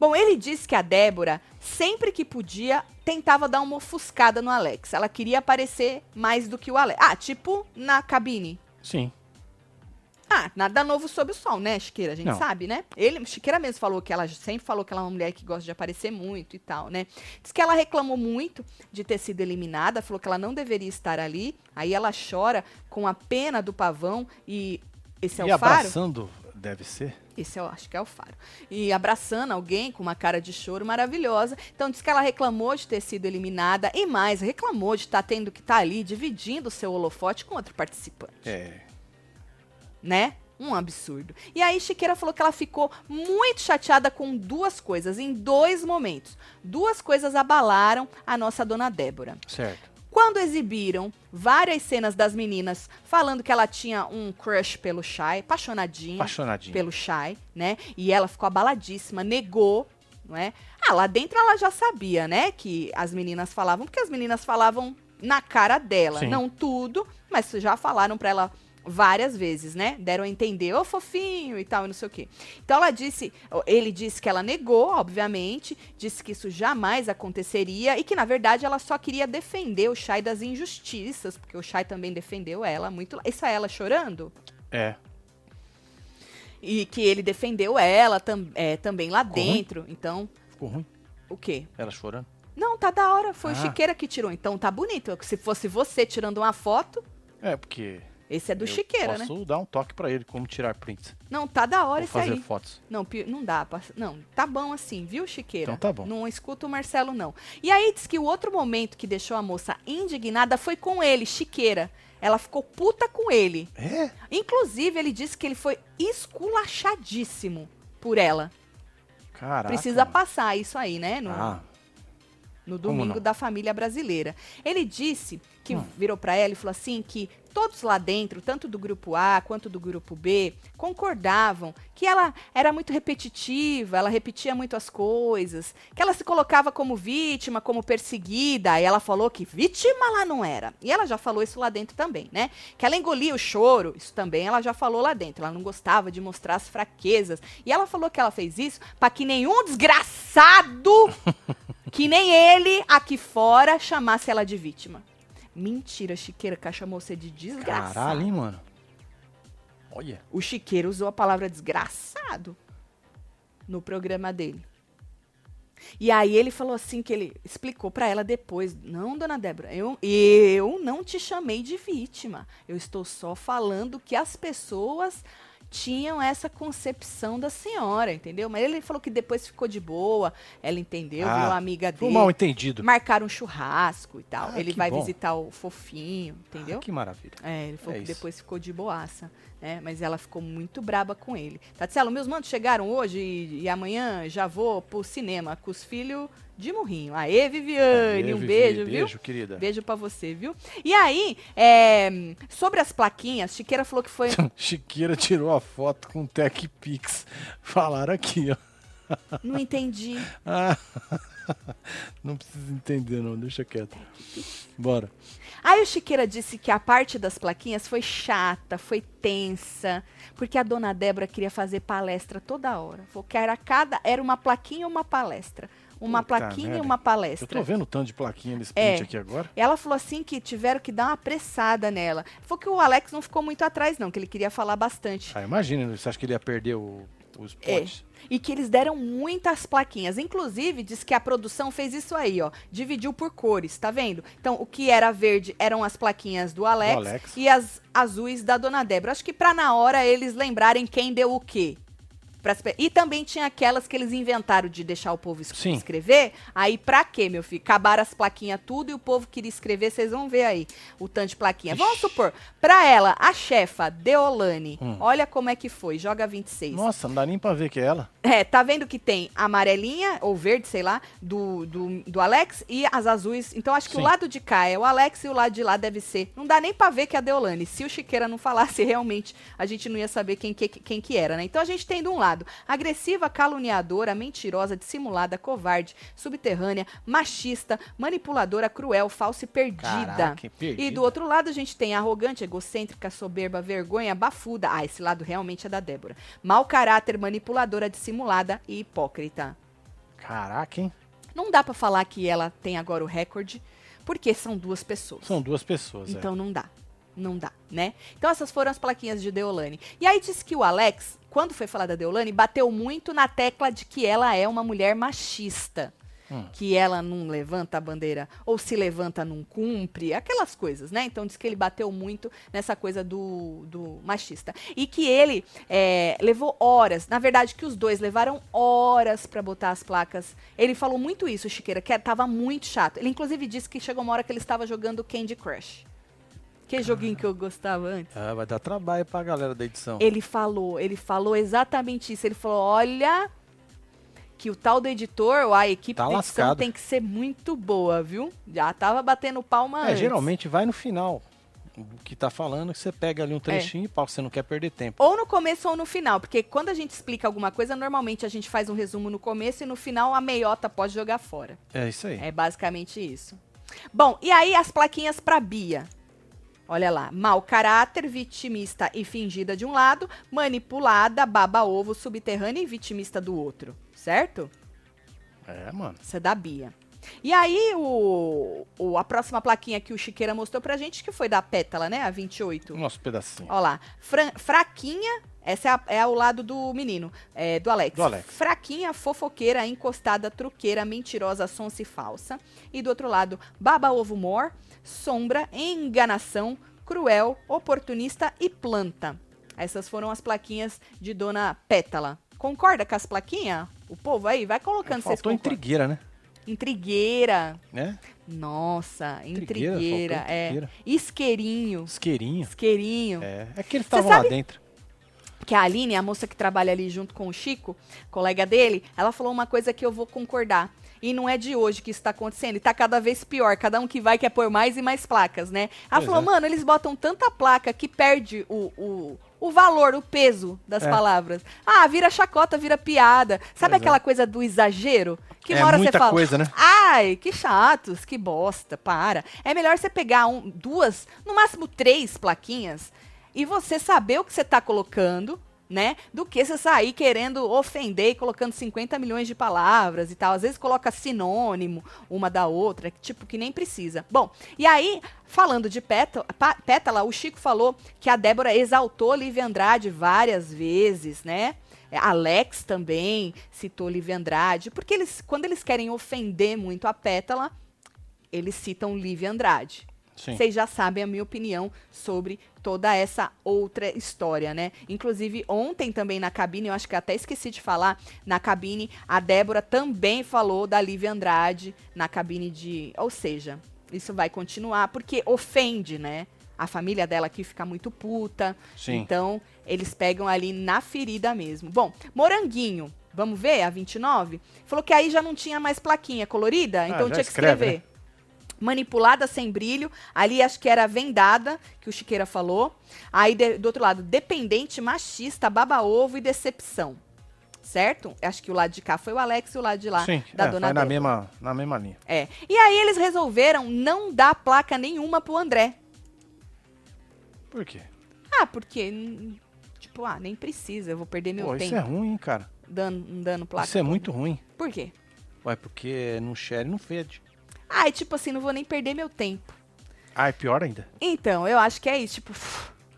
Bom, ele disse que a Débora, sempre que podia, tentava dar uma ofuscada no Alex. Ela queria aparecer mais do que o Alex. Ah, tipo na cabine. Sim. Ah, nada novo sob o sol, né, Chiqueira? A gente Não. sabe, né? Ele, Chiqueira mesmo falou que ela sempre falou que ela é uma mulher que gosta de aparecer muito e tal, né? Diz que ela reclamou muito de ter sido eliminada, falou que ela não deveria estar ali. Aí ela chora com a pena do pavão e esse é e o faro? abraçando, deve ser. Esse eu acho que é o faro. E abraçando alguém com uma cara de choro maravilhosa. Então diz que ela reclamou de ter sido eliminada e mais, reclamou de estar tendo que estar ali dividindo o seu holofote com outro participante É. né? Um absurdo. E aí Chiqueira falou que ela ficou muito chateada com duas coisas, em dois momentos. Duas coisas abalaram a nossa dona Débora. Certo. Quando exibiram várias cenas das meninas falando que ela tinha um crush pelo Shai, apaixonadinha Apaixonadinho. pelo Shai, né? E ela ficou abaladíssima, negou, não é? Ah, lá dentro ela já sabia, né, que as meninas falavam, porque as meninas falavam na cara dela, Sim. não tudo, mas já falaram pra ela várias vezes, né? Deram a entender, ô fofinho e tal, e não sei o quê. Então ela disse, ele disse que ela negou, obviamente, disse que isso jamais aconteceria e que na verdade ela só queria defender o Shai das injustiças, porque o Shai também defendeu ela muito. Isso é ela chorando? É. E que ele defendeu ela tam- é, também lá Ficou ruim? dentro. Então, Ficou ruim. O quê? Ela chorando? Não, tá da hora. Foi o Ah. Chiqueira que tirou. Então tá bonito. Se fosse você tirando uma foto, É, porque. Esse é do eu Chiqueira, né? Posso dar um toque pra ele como tirar prints. Não, tá da hora Ou isso fazer aí. fotos. Não, não dá. pra- Não, tá bom assim, viu, Chiqueira? Então tá bom. Não escuta o Marcelo, não. E aí diz que o outro momento que deixou a moça indignada foi com ele, Chiqueira. Ela ficou puta com ele. É? Inclusive, ele disse que ele foi esculachadíssimo por ela. Caraca. Precisa passar isso aí, né? No, Ah, no domingo da família brasileira. Ele disse que Hum. virou pra ela e falou assim que todos lá dentro, tanto do grupo A quanto do grupo B, concordavam que ela era muito repetitiva, ela repetia muito as coisas, que ela se colocava como vítima, como perseguida, e ela falou que vítima lá não era. E ela já falou isso lá dentro também, né? Que ela engolia o choro, isso também ela já falou lá dentro. Ela não gostava de mostrar as fraquezas. E ela falou que ela fez isso para que nenhum desgraçado [laughs] que nem ele aqui fora chamasse ela de vítima. Mentira, Chiqueira, que ela chamou você de desgraçado. caralho, hein, mano? Olha. O Chiqueiro usou a palavra desgraçado no programa dele. E aí ele falou assim que ele explicou pra ela depois, não, dona Débora, eu, eu não te chamei de vítima. Eu estou só falando que as pessoas tinham essa concepção da senhora, entendeu? Mas ele falou que depois ficou de boa, ela entendeu, Ah, virou amiga Foi dele. mal entendido. Marcaram um churrasco e tal. Ah, ele vai bom. visitar o fofinho, entendeu? Ah, que maravilha. É, ele falou É que isso. depois ficou de boaça, né? Mas ela ficou muito braba com ele. Tatiana, meus mantos chegaram hoje e, e amanhã já vou pro cinema com os filhos de Murrinho. Aê, Viviane, Aê, um Vivi, beijo, viu? Beijo, querida. Beijo pra você, viu? E aí, é, sobre as plaquinhas, Chiqueira falou que foi... [laughs] Chiqueira tirou a foto com o Tech Pix. Falaram aqui, ó. Não entendi. [laughs] Ah, [laughs] não precisa entender, não. Deixa quieto. Bora. Aí o Chiqueira disse que a parte das plaquinhas foi chata, foi tensa, porque a dona Débora queria fazer palestra toda hora. Falou que era cada era uma plaquinha ou uma palestra. Uma Puta plaquinha e uma Eu palestra. tô vendo o tanto de plaquinha nesse É. print aqui agora. Ela falou assim que tiveram que dar uma apressada nela. Falou que o Alex não ficou muito atrás, não, que ele queria falar bastante. Ah, imagina, você acha que ele ia perder o, os É. potes? E que eles deram muitas plaquinhas. Inclusive, diz que a produção fez isso aí, ó. Dividiu por cores, tá vendo? Então, o que era verde eram as plaquinhas do Alex, Do Alex. e as azuis da Dona Débora. Acho que pra na hora eles lembrarem quem deu o quê. Pras E também tinha aquelas que eles inventaram de deixar o povo es- escrever. Aí, pra quê, meu filho? Acabaram as plaquinhas tudo e o povo queria escrever. Vocês vão ver aí o tanto de plaquinha. Vamos Ixi. supor, pra ela, a chefa, Deolane, Hum. olha como é que foi. Joga 26. Nossa, não dá nem pra ver que é ela. É, tá vendo que tem a amarelinha, ou verde, sei lá, do, do, do Alex e as azuis. Então acho que o Sim. lado de cá é o Alex e o lado de lá deve ser. Não dá nem pra ver que é a Deolane. Se o Chiqueira não falasse [laughs] realmente, a gente não ia saber quem que, quem que era, né? Então a gente tem de um lado agressiva, caluniadora, mentirosa, dissimulada, covarde, subterrânea, machista, manipuladora, cruel, falsa e perdida. Caraca, E perdida. do outro lado a gente tem arrogante, egocêntrica, soberba, vergonha, bafuda. Ah, esse lado realmente é da Débora. Mau caráter, manipuladora, dissimulada e hipócrita. Caraca, hein? Não dá pra falar que ela tem agora o recorde, porque são duas pessoas. São duas pessoas, é. Então não dá. Não dá, né? Então essas foram as plaquinhas de Deolane. E aí disse que o Alex, quando foi falar da Deolane, bateu muito na tecla de que ela é uma mulher machista. Hum. Que ela não levanta a bandeira, ou se levanta, não cumpre, aquelas coisas, né? Então diz que ele bateu muito nessa coisa do, do machista. E que ele é, levou horas, na verdade, que os dois levaram horas pra botar as placas. Ele falou muito isso, Chiqueira, que tava muito chato. Ele inclusive disse que chegou uma hora que ele estava jogando Candy Crush. Que joguinho que eu gostava antes. Ah, vai dar trabalho pra galera da edição. Ele falou, ele falou exatamente isso. Ele falou: olha, que o tal do editor, ou a equipe Tá de edição lascado. tem que ser muito boa, viu? Já tava batendo palma É, antes. geralmente vai no final. O que tá falando, que você pega ali um trechinho e pau, você não quer perder tempo. Ou no começo ou no final, porque quando a gente explica alguma coisa, normalmente a gente faz um resumo no começo e no final a meiota pode jogar fora. É isso aí. É basicamente isso. Bom, e aí as plaquinhas pra Bia. Olha lá, mau caráter, vitimista e fingida de um lado, manipulada, baba-ovo, subterrânea e vitimista do outro, certo? É, mano. Isso é da Bia. E aí, o, o- a próxima plaquinha que o Chiqueira mostrou pra gente, que foi da Pétala, né? A 28. O nosso pedacinho. Ó lá, fran- fraquinha, Essa é, a- é o lado do menino, é, do Alex. Do Alex. Fraquinha, fofoqueira, encostada, truqueira, mentirosa, sonsa e falsa. E do outro lado, baba ovo mor, sombra, enganação, cruel, oportunista e planta. Essas foram as plaquinhas de Dona Pétala. Concorda com as plaquinhas? O povo aí, vai colocando vocês Faltou intrigueira, né? Intrigueira. né? Nossa, Intrigueira, intrigueira. faltou É. intrigueira. Isqueirinho. Isqueirinho. Isqueirinho. É, é que eles estavam lá dentro. que a Aline, a moça que trabalha ali junto com o Chico, colega dele, ela falou uma coisa que eu vou concordar. E não é de hoje que isso tá acontecendo. E tá cada vez pior. Cada um que vai quer pôr mais e mais placas, né? Ela Pois falou, é. mano, eles botam tanta placa que perde o, o, o valor, o peso das É. palavras. Ah, vira chacota, vira piada. Sabe é. aquela coisa do exagero? Que É uma hora você fala, coisa, né? ai, que chatos, que bosta, para. É melhor você pegar um, duas, no máximo três plaquinhas e você saber o que você tá colocando, né? Do que você sair querendo ofender e colocando 50 milhões de palavras e tal. Às vezes coloca sinônimo uma da outra, tipo, que nem precisa. Bom, e aí, falando de pétala, pétala, o Chico falou que a Débora exaltou Lívia Andrade várias vezes, né? É, Alex também citou Lívia Andrade, porque eles, quando eles querem ofender muito a Pétala, eles citam Lívia Andrade. Vocês já sabem a minha opinião sobre toda essa outra história, né? Inclusive, ontem também na cabine, eu acho que até esqueci de falar, na cabine, a Débora também falou da Lívia Andrade na cabine de. Ou seja, isso vai continuar, porque ofende, né? A família dela aqui fica muito puta. Sim. Então, eles pegam ali na ferida mesmo. Bom, Moranguinho, vamos ver a 29? Falou que aí já não tinha mais plaquinha colorida, então Ah, já tinha que escreve, escrever. Manipulada sem brilho. Ali acho que era vendada, que o Chiqueira falou. Aí de- do outro lado, dependente, machista, baba-ovo e decepção. Certo? Acho que o lado de cá foi o Alex e o lado de lá Sim, da é, dona na mesma, na mesma linha. É. E aí eles resolveram não dar placa nenhuma pro André. Por quê? Ah, porque. hum, Tipo, ah, nem precisa, eu vou perder meu Pô, tempo isso é ruim, cara. dando, dando placa. Isso é muito ruim. Por quê? Ué, porque não cheira e não fede. Ah, é tipo assim, não vou nem perder meu tempo. Ah, é pior ainda. Então, eu acho que é isso, tipo,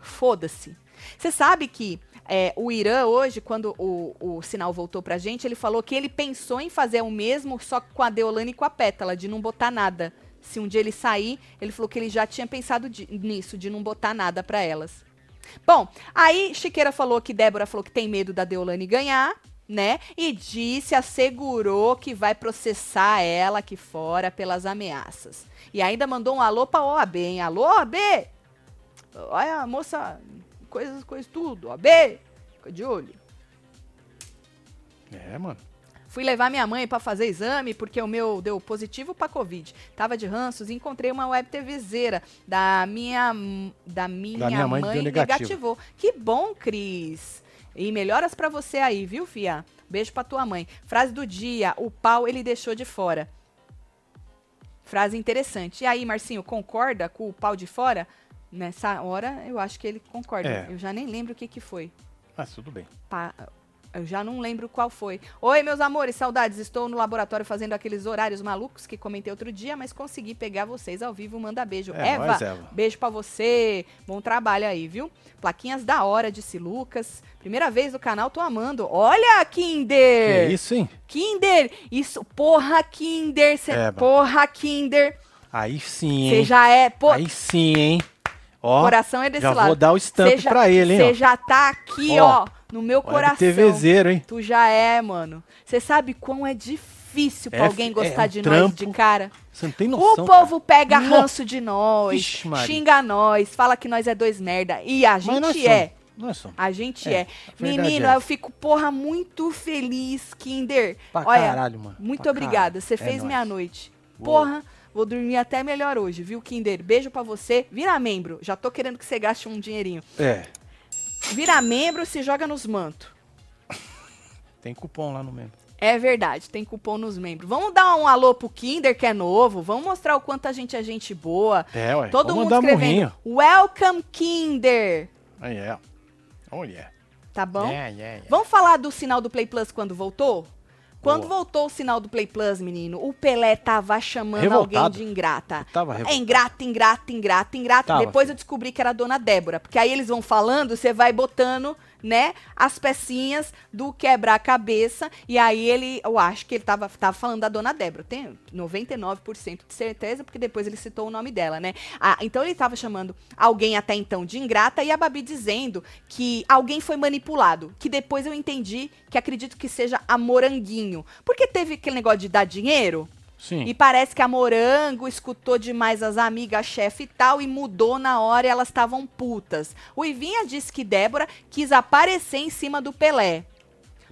foda-se. Você sabe que é, o Irã hoje, quando o, o sinal voltou pra gente, ele falou que ele pensou em fazer o mesmo, só com a Deolane e com a Pétala, de não botar nada. Se um dia ele sair, ele falou que ele já tinha pensado de- nisso, de não botar nada pra elas. Bom, aí Chiqueira falou que Débora falou que tem medo da Deolane ganhar, né? E disse, assegurou que vai processar ela aqui fora pelas ameaças. E ainda mandou um alô pra OAB, hein? Alô, OAB! Olha, moça, coisas, coisas tudo, OAB! Fica de olho. É, mano. Fui levar minha mãe pra fazer exame porque o meu deu positivo pra Covid. Tava de ranços e encontrei uma web TVzeira da minha, da minha, minha mãe mãe, negativou. Que bom, Cris. E melhoras pra você aí, viu, fia? Beijo pra tua mãe. Frase do dia: o pau ele deixou de fora. Frase interessante. E aí, Marcinho, concorda com o pau de fora? Nessa hora, eu acho que ele concorda. É. Eu já nem lembro o que que foi. Mas tudo bem. Pa- Eu já não lembro qual foi. Oi, meus amores, saudades. Estou no laboratório fazendo aqueles horários malucos que comentei outro dia, mas consegui pegar vocês ao vivo. Manda beijo. É Eva, nóis, Eva. beijo pra você. Bom trabalho aí, viu? Plaquinhas da hora, disse Lucas. Primeira vez no canal, tô amando. Olha, Kinder! Que isso, hein? Kinder! Isso, porra, Kinder! Cê, Eba. porra, Kinder! Aí sim, Você hein? já é. Pô, Aí sim, hein? Ó, coração é desse já lado. vou dar o stamp já- pra ele, hein? Você já tá aqui, Ó, ó, no meu Web coração. TVzeiro, hein? Tu já é, mano. Você sabe quão é difícil pra É, alguém é gostar um de nós trampo. de cara? Você não tem O noção. povo pega Nossa. ranço de nós, Maria. xinga nós, fala que nós é dois merda. E a nós gente é. Nós somos. A gente É, é. a Menino, é eu fico, porra, muito feliz, Kinder. Pra Olha, caralho, mano. muito Pra obrigada. Você. É fez minha noite. Uou. Porra, vou dormir até melhor hoje, viu, Kinder? Beijo pra você. Vira membro. Já tô querendo que você gaste um dinheirinho. É, Vira membro, se joga nos mantos. [laughs] tem cupom lá no membro. É verdade, tem cupom nos membros. Vamos dar um alô pro Kinder, que é novo. Vamos mostrar o quanto a gente é gente boa. É, ué. Todo Vamos mundo escrevendo. murrinho. Welcome, Kinder. Aí é. Oh, yeah. Tá bom? Yeah, yeah, yeah. Vamos falar do sinal do Play Plus quando voltou? Quando Boa. voltou o sinal do Play Plus, menino, o Pelé tava chamando Revoltado. alguém de ingrata. Tava É revoltado. ingrata, ingrata, ingrata, ingrata. Tava, Depois eu descobri que era a dona Débora. Porque aí eles vão falando, você vai botando né, as pecinhas do quebra-cabeça. E aí ele, eu acho que ele tava, tava falando da dona Débora. Tenho 99% de certeza, porque depois ele citou o nome dela, né? Ah, então ele tava chamando alguém até então de ingrata e a Babi dizendo que alguém foi manipulado. Que depois eu entendi que acredito que seja a Moranguinho. Porque teve aquele negócio de dar dinheiro. Sim. E parece que a Morango escutou demais as amigas, a chefe e tal, e mudou na hora e elas estavam putas. O Ivinha disse que Débora quis aparecer em cima do Pelé.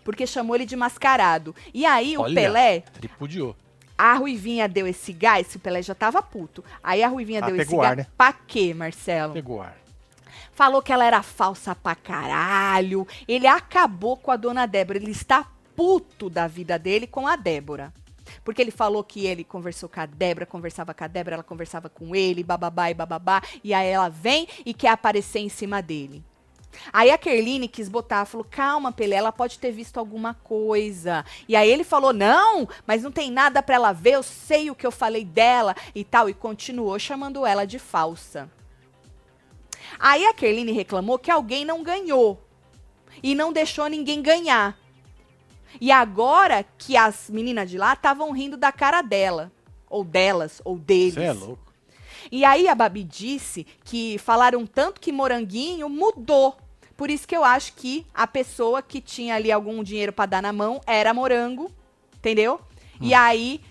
Porque chamou ele de mascarado. E aí o Olha, Pelé, Tripudiou. a Ruivinha deu esse gás, o Pelé já tava puto. Aí a Ruivinha Ah, deu esse pegou gás. ar, né? Pra quê, Marcelo? Pegou ar. Falou que ela era falsa pra caralho. Ele acabou com a dona Débora. Ele está puto da vida dele com a Débora. Porque ele falou que ele conversou com a Débora, conversava com a Débora, ela conversava com ele, bababá e bababá. E aí ela vem e quer aparecer em cima dele. Aí a Kerline quis botar, falou: calma, Pelé, ela pode ter visto alguma coisa. E aí ele falou: não, mas não tem nada pra ela ver, eu sei o que eu falei dela e tal. E continuou chamando ela de falsa. Aí a Kerline reclamou que alguém não ganhou. E não deixou ninguém ganhar. E agora que as meninas de lá estavam rindo da cara dela. Ou delas, ou deles. Você é louco. E aí a Babi disse que falaram tanto que Moranguinho mudou. Por isso que eu acho que a pessoa que tinha ali algum dinheiro pra dar na mão era Morango, entendeu? E aí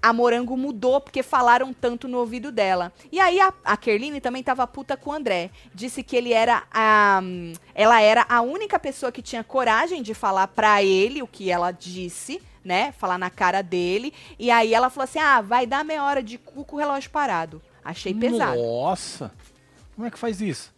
a Morango mudou porque falaram tanto no ouvido dela. E aí a, a Kerline também tava puta com o André. Disse que ele era a ela era a única pessoa que tinha coragem de falar pra ele o que ela disse, né? Falar na cara dele. E aí ela falou assim: "Ah, vai dar meia hora de cu com o relógio parado". Achei pesado. Nossa. Como é que faz isso?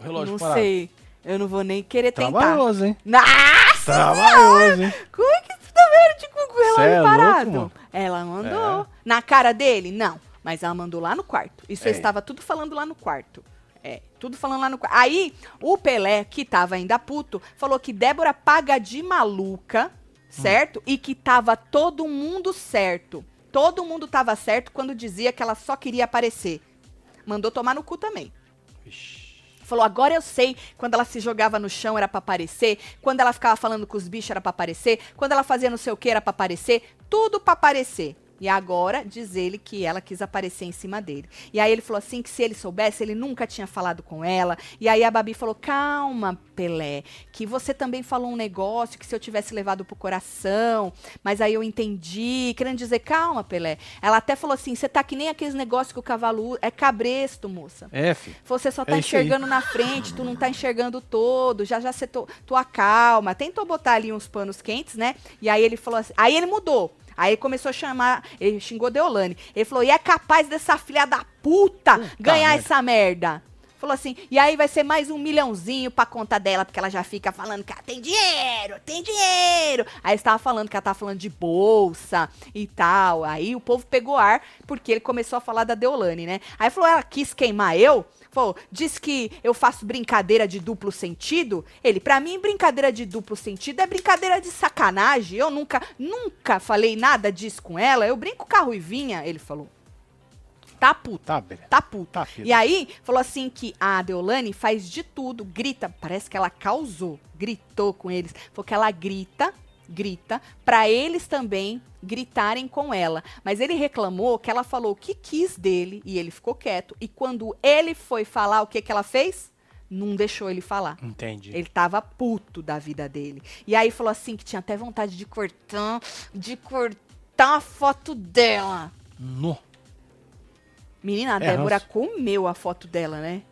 O relógio não parado. sei. Eu não vou nem querer tentar. Trabalhoso, hein? Nossa! Trabalhoso, hein? Como é que você tá vendo de cu com o relógio é louco, parado? mano. Ela mandou. É. Na cara dele? Não. Mas ela mandou lá no quarto. Isso É. estava tudo falando lá no quarto. É, tudo falando lá no quarto. Aí, o Pelé, que tava ainda puto, falou que Débora paga de maluca, certo? E que tava todo mundo certo. Todo mundo tava certo quando dizia que ela só queria aparecer. Mandou tomar no cu também. Falou, agora eu sei quando ela se jogava no chão era pra aparecer, quando ela ficava falando com os bichos era pra aparecer, quando ela fazia não sei o que era pra aparecer, tudo pra aparecer. E agora diz ele que ela quis aparecer em cima dele. E aí ele falou assim que se ele soubesse, ele nunca tinha falado com ela. E aí a Babi falou: "Calma, Pelé, que você também falou um negócio que se eu tivesse levado pro coração, mas aí eu entendi, querendo dizer, calma, Pelé. Ela até falou assim: "Você tá que nem aqueles negócios que o cavalo é cabresto, moça. É, fi. Você só tá É isso aí. enxergando na frente, tu não tá enxergando todo. Já já você tua calma. Tentou botar ali uns panos quentes, né? E aí ele falou assim. Aí ele mudou. Aí começou a chamar, ele xingou Deolane. Ele falou: "E é capaz dessa filha da puta, ganhar essa merda?" Falou assim, e aí vai ser mais um milhãozinho pra conta dela, porque ela já fica falando que ela tem dinheiro, tem dinheiro. Aí estava falando que ela tava falando de bolsa e tal. Aí o povo pegou ar, porque ele começou a falar da Deolane, né? Aí falou, ela quis queimar eu? Falou, disse que eu faço brincadeira de duplo sentido. Ele, pra mim, brincadeira de duplo sentido é brincadeira de sacanagem. Eu nunca, nunca falei nada disso com ela. Eu brinco com a Ruivinha, ele falou. Tá puta. Tá. Tá puta. Tá. E aí, falou assim que a Deolane faz de tudo, grita, parece que ela causou, gritou com eles. Falou que ela grita, grita, pra eles também gritarem com ela. Mas ele reclamou que ela falou o que quis dele e ele ficou quieto. E quando ele foi falar, o que que ela fez? Não deixou ele falar. Entendi. Ele tava puto da vida dele. E aí falou assim que tinha até vontade de cortar, de cortar a foto dela. No. Menina, a É Débora ranço. comeu a foto dela, né?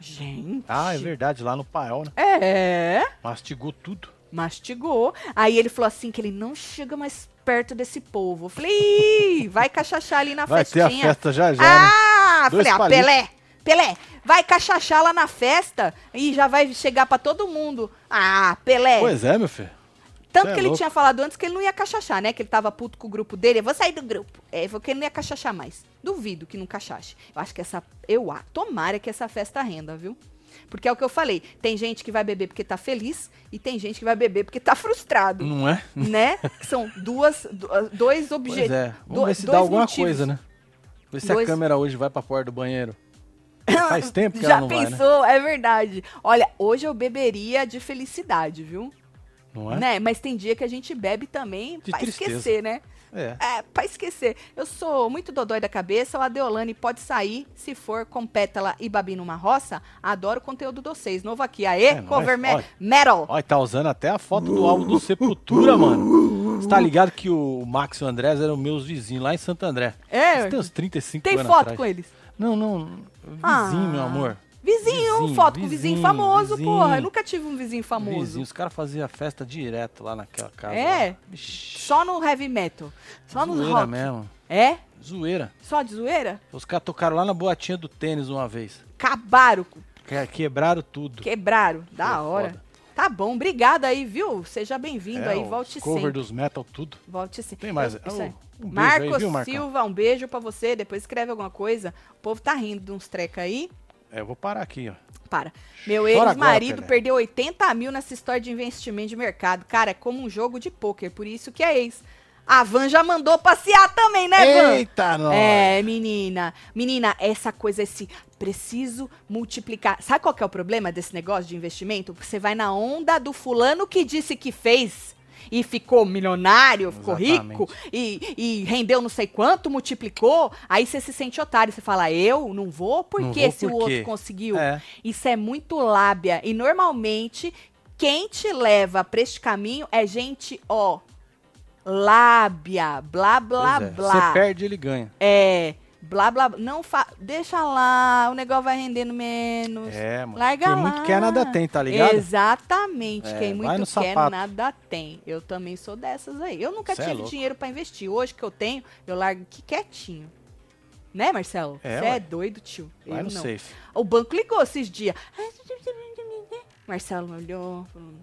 Gente. Ah, é verdade, lá no paiol, né? É, Mastigou tudo. Mastigou. Aí ele falou assim que ele não chega mais perto desse povo. Eu falei, vai cachachar ali na Vai ter festinha. a festa já já, né? Ah, Dois falei, ah, palitos. Pelé, Pelé, vai cachachar lá na festa e já vai chegar pra todo mundo. Ah, Pelé. Pois é, meu filho. Tanto é que ele louco. tinha falado antes que ele não ia cachachar, né? Que ele tava puto com o grupo dele. Eu vou sair do grupo. É, ele falou que ele não ia cachachar mais. Duvido que não cachache. Eu acho que essa. Eu a tomara que essa festa renda, viu? Porque é o que eu falei. Tem gente que vai beber porque tá feliz e tem gente que vai beber porque tá frustrado. Não é? Né? São duas, du- dois objetos. é. Vamos ver se dá alguma coisa, né? Vê se Dois- a câmera hoje vai pra porta do banheiro. Faz [coughs] tempo que Já ela não vai, né? pensou? É verdade. Olha, hoje eu beberia de felicidade, viu? Não é? Né? Mas tem dia que a gente bebe também De pra tristeza. esquecer, né? É. É, pra esquecer. Eu sou muito dodói da cabeça, o Adeolane pode sair se for com Pétala e Babi numa roça. Adoro o conteúdo de vocês. Novo aqui, aê, É cover me- metal. Olha, tá usando até a foto do álbum do Sepultura, mano. Você tá ligado que o Max e o Andrés eram meus vizinhos lá em Santo André. É, Você tem uns 35 tem anos foto atrás. com eles? Não, não. Vizinho, Ah. meu amor. Vizinho, Vizinho, foto com vizinho vizinho, famoso, vizinho. porra. Eu nunca tive um vizinho famoso. Vizinho. Os caras faziam festa direto lá naquela casa. É? Só no heavy metal. Só no zoeira rock. mesmo. É? Zoeira. Só de zoeira? Os caras tocaram lá na boatinha do tênis uma vez. Acabaram, Que- Quebraram tudo. quebraram. Da Foi hora. foda. Tá bom, obrigada aí, viu? Seja bem-vindo É, aí, volte cover sempre. dos metal, tudo. Volte sempre. Tem mais. Eu- Oh, um Marcos aí, viu? Silva, um beijo pra você. Depois escreve alguma coisa. O povo tá rindo de uns trecos aí. É, eu vou parar aqui, ó. Para. Meu ex-marido perdeu 80 mil nessa história de investimento de mercado. Cara, é como um jogo de pôquer, por isso que é ex. A Van já mandou passear também, né, Van? Eita, nós! É, menina. Menina, essa coisa, esse preciso multiplicar. Sabe qual que é o problema desse negócio de investimento? Você vai na onda do fulano que disse que fez e ficou milionário, ficou Exatamente. rico e, e rendeu não sei quanto, multiplicou. Aí você se sente otário. Você fala, eu não vou, por Não vou se o por quê? outro conseguiu? É. Isso é muito lábia. E normalmente, quem te leva pra este caminho é gente, ó, lábia, blá, blá, é. blá. Você perde, ele ganha. É, blá, blá, blá. Não fa... Deixa lá, o negócio vai rendendo menos. É, mano. Larga Quem lá. muito quer, nada tem, tá ligado? Exatamente. É, Quem muito quer, sapato. nada tem. Eu também sou dessas aí. Eu nunca Cê é tive louco. dinheiro pra investir. Hoje que eu tenho, eu largo aqui quietinho. Né, Marcelo? É, Você é, ué. doido, tio. Vai eu no não. safe. O banco ligou esses dias. Marcelo olhou, falou,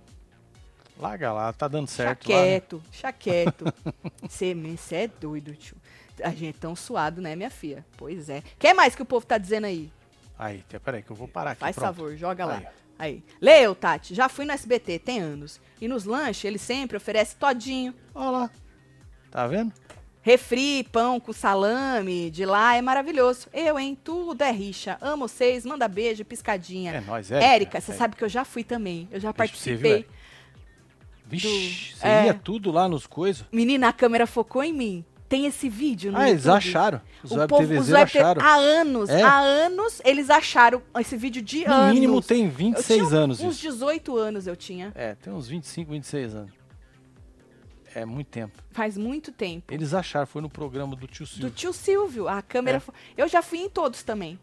Larga lá, tá dando certo Deixa lá. né? quieto, deixa quieto. [laughs] Você é doido, tio. A gente é tão suado, né, minha filha? Pois é. Quer mais que o povo tá dizendo aí? Aí, peraí que eu vou parar aqui. Faz pronto. favor, joga lá. Aí. Aí. Leu, Tati. Já fui no SBT, tem anos. E nos lanches, ele sempre oferece todinho. Olha lá. Tá vendo? Refri, pão com salame, de lá é maravilhoso. Eu, hein? Tudo é rixa. Amo vocês, manda beijo, piscadinha. É nóis, Érica. Érica, você É. sabe que eu já fui também. Eu já pra você, viu, participei. Vixe, você É. ia tudo lá nos coisas. Menina, a câmera focou em mim. Tem esse vídeo no Ah, eles YouTube. acharam. Os O web povo, os web acharam. há anos, É? há anos, eles acharam esse vídeo de No anos. mínimo tem Eu 26 tinha anos Uns isso. 18 anos eu tinha. É, tem uns 25, 26 anos. É muito tempo. Faz muito tempo. Eles acharam, foi no programa do tio Silvio. Do tio Silvio, a câmera. É. fo- Eu já fui em todos também.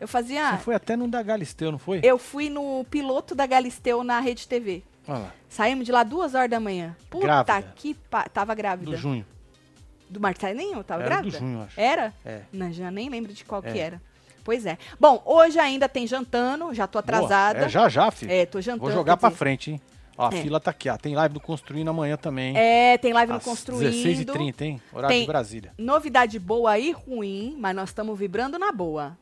Eu fazia. Você foi até no da Galisteu, não foi? Eu fui no piloto da Galisteu na Rede TV. Olha lá, Saímos de lá duas horas da manhã. Puta Grávida. que pa... Tava grávida. do junho. Do Marcelinho? Tava Era grávida? do junho, eu acho. Era? É. Não, já nem lembro de qual É. que era. Pois é. Bom, hoje ainda tem jantando, já tô atrasada. Boa. É, já, já, filho. É, tô jantando. Vou jogar pra dizer, frente, hein? Ó, a É. fila tá aqui, ó. Tem live do Construindo amanhã também. É, tem live no Às Construindo. 16h30, hein? Horário Tem- de Brasília. Novidade boa e ruim, mas nós estamos vibrando na boa.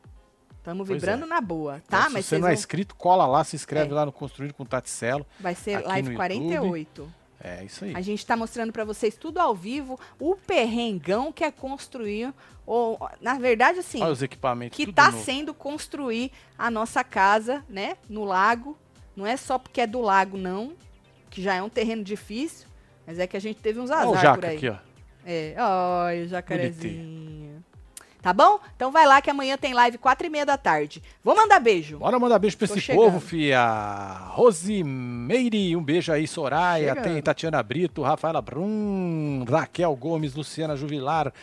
Estamos vibrando é. na boa, tá? Então, mas se você não é vão... inscrito, cola lá, se inscreve É. lá no Construindo com o Taticelo. vai ser live no 48. É isso aí. A gente tá mostrando pra vocês tudo ao vivo, o perrengão que é construir, ou na verdade assim, Olha os equipamentos. que tá novo. sendo construir a nossa casa, né, no lago. Não é só porque é do lago não, que já é um terreno difícil, mas é que a gente teve uns Olha o azar por Jaca aí. aqui, ó. É, olha o jacarezinho. Tá bom? Então vai lá que amanhã tem live quatro e meia da tarde. Vou mandar beijo. Bora mandar beijo pra Tô esse chegando. povo, fia. Rosimeire, um beijo aí, Soraya. Chegando. Tem Tatiana Brito, Rafaela Brum, Raquel Gomes, Luciana Juvilar,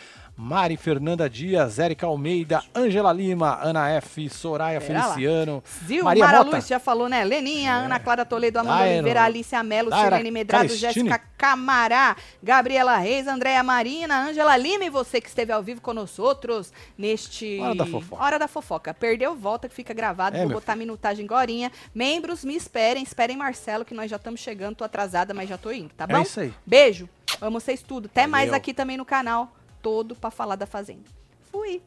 Mari Fernanda Dias, Érica Almeida, Ângela Lima, Ana F, Soraya Pera. Feliciano, Zil, Maria Mara Mota. Luz já falou, né? Leninha, Ana Clara Toledo, Amanda Dairo, Oliveira, Alicia Melo, Silene Medrado. Jéssica Camará, Gabriela Reis, Andréa Marina, Ângela Lima e você que esteve ao vivo outros neste... Hora da fofoca. Hora da fofoca. Perdeu, volta que fica gravado. É, Vou botar a minutagem gorinha. Membros, me esperem. Esperem Marcelo, que nós já estamos chegando. Tô atrasada, mas já tô indo, tá bom? É isso aí. Beijo. Amo vocês tudo. Até mais Valeu. aqui também no canal todo para falar da Fazenda. Fui!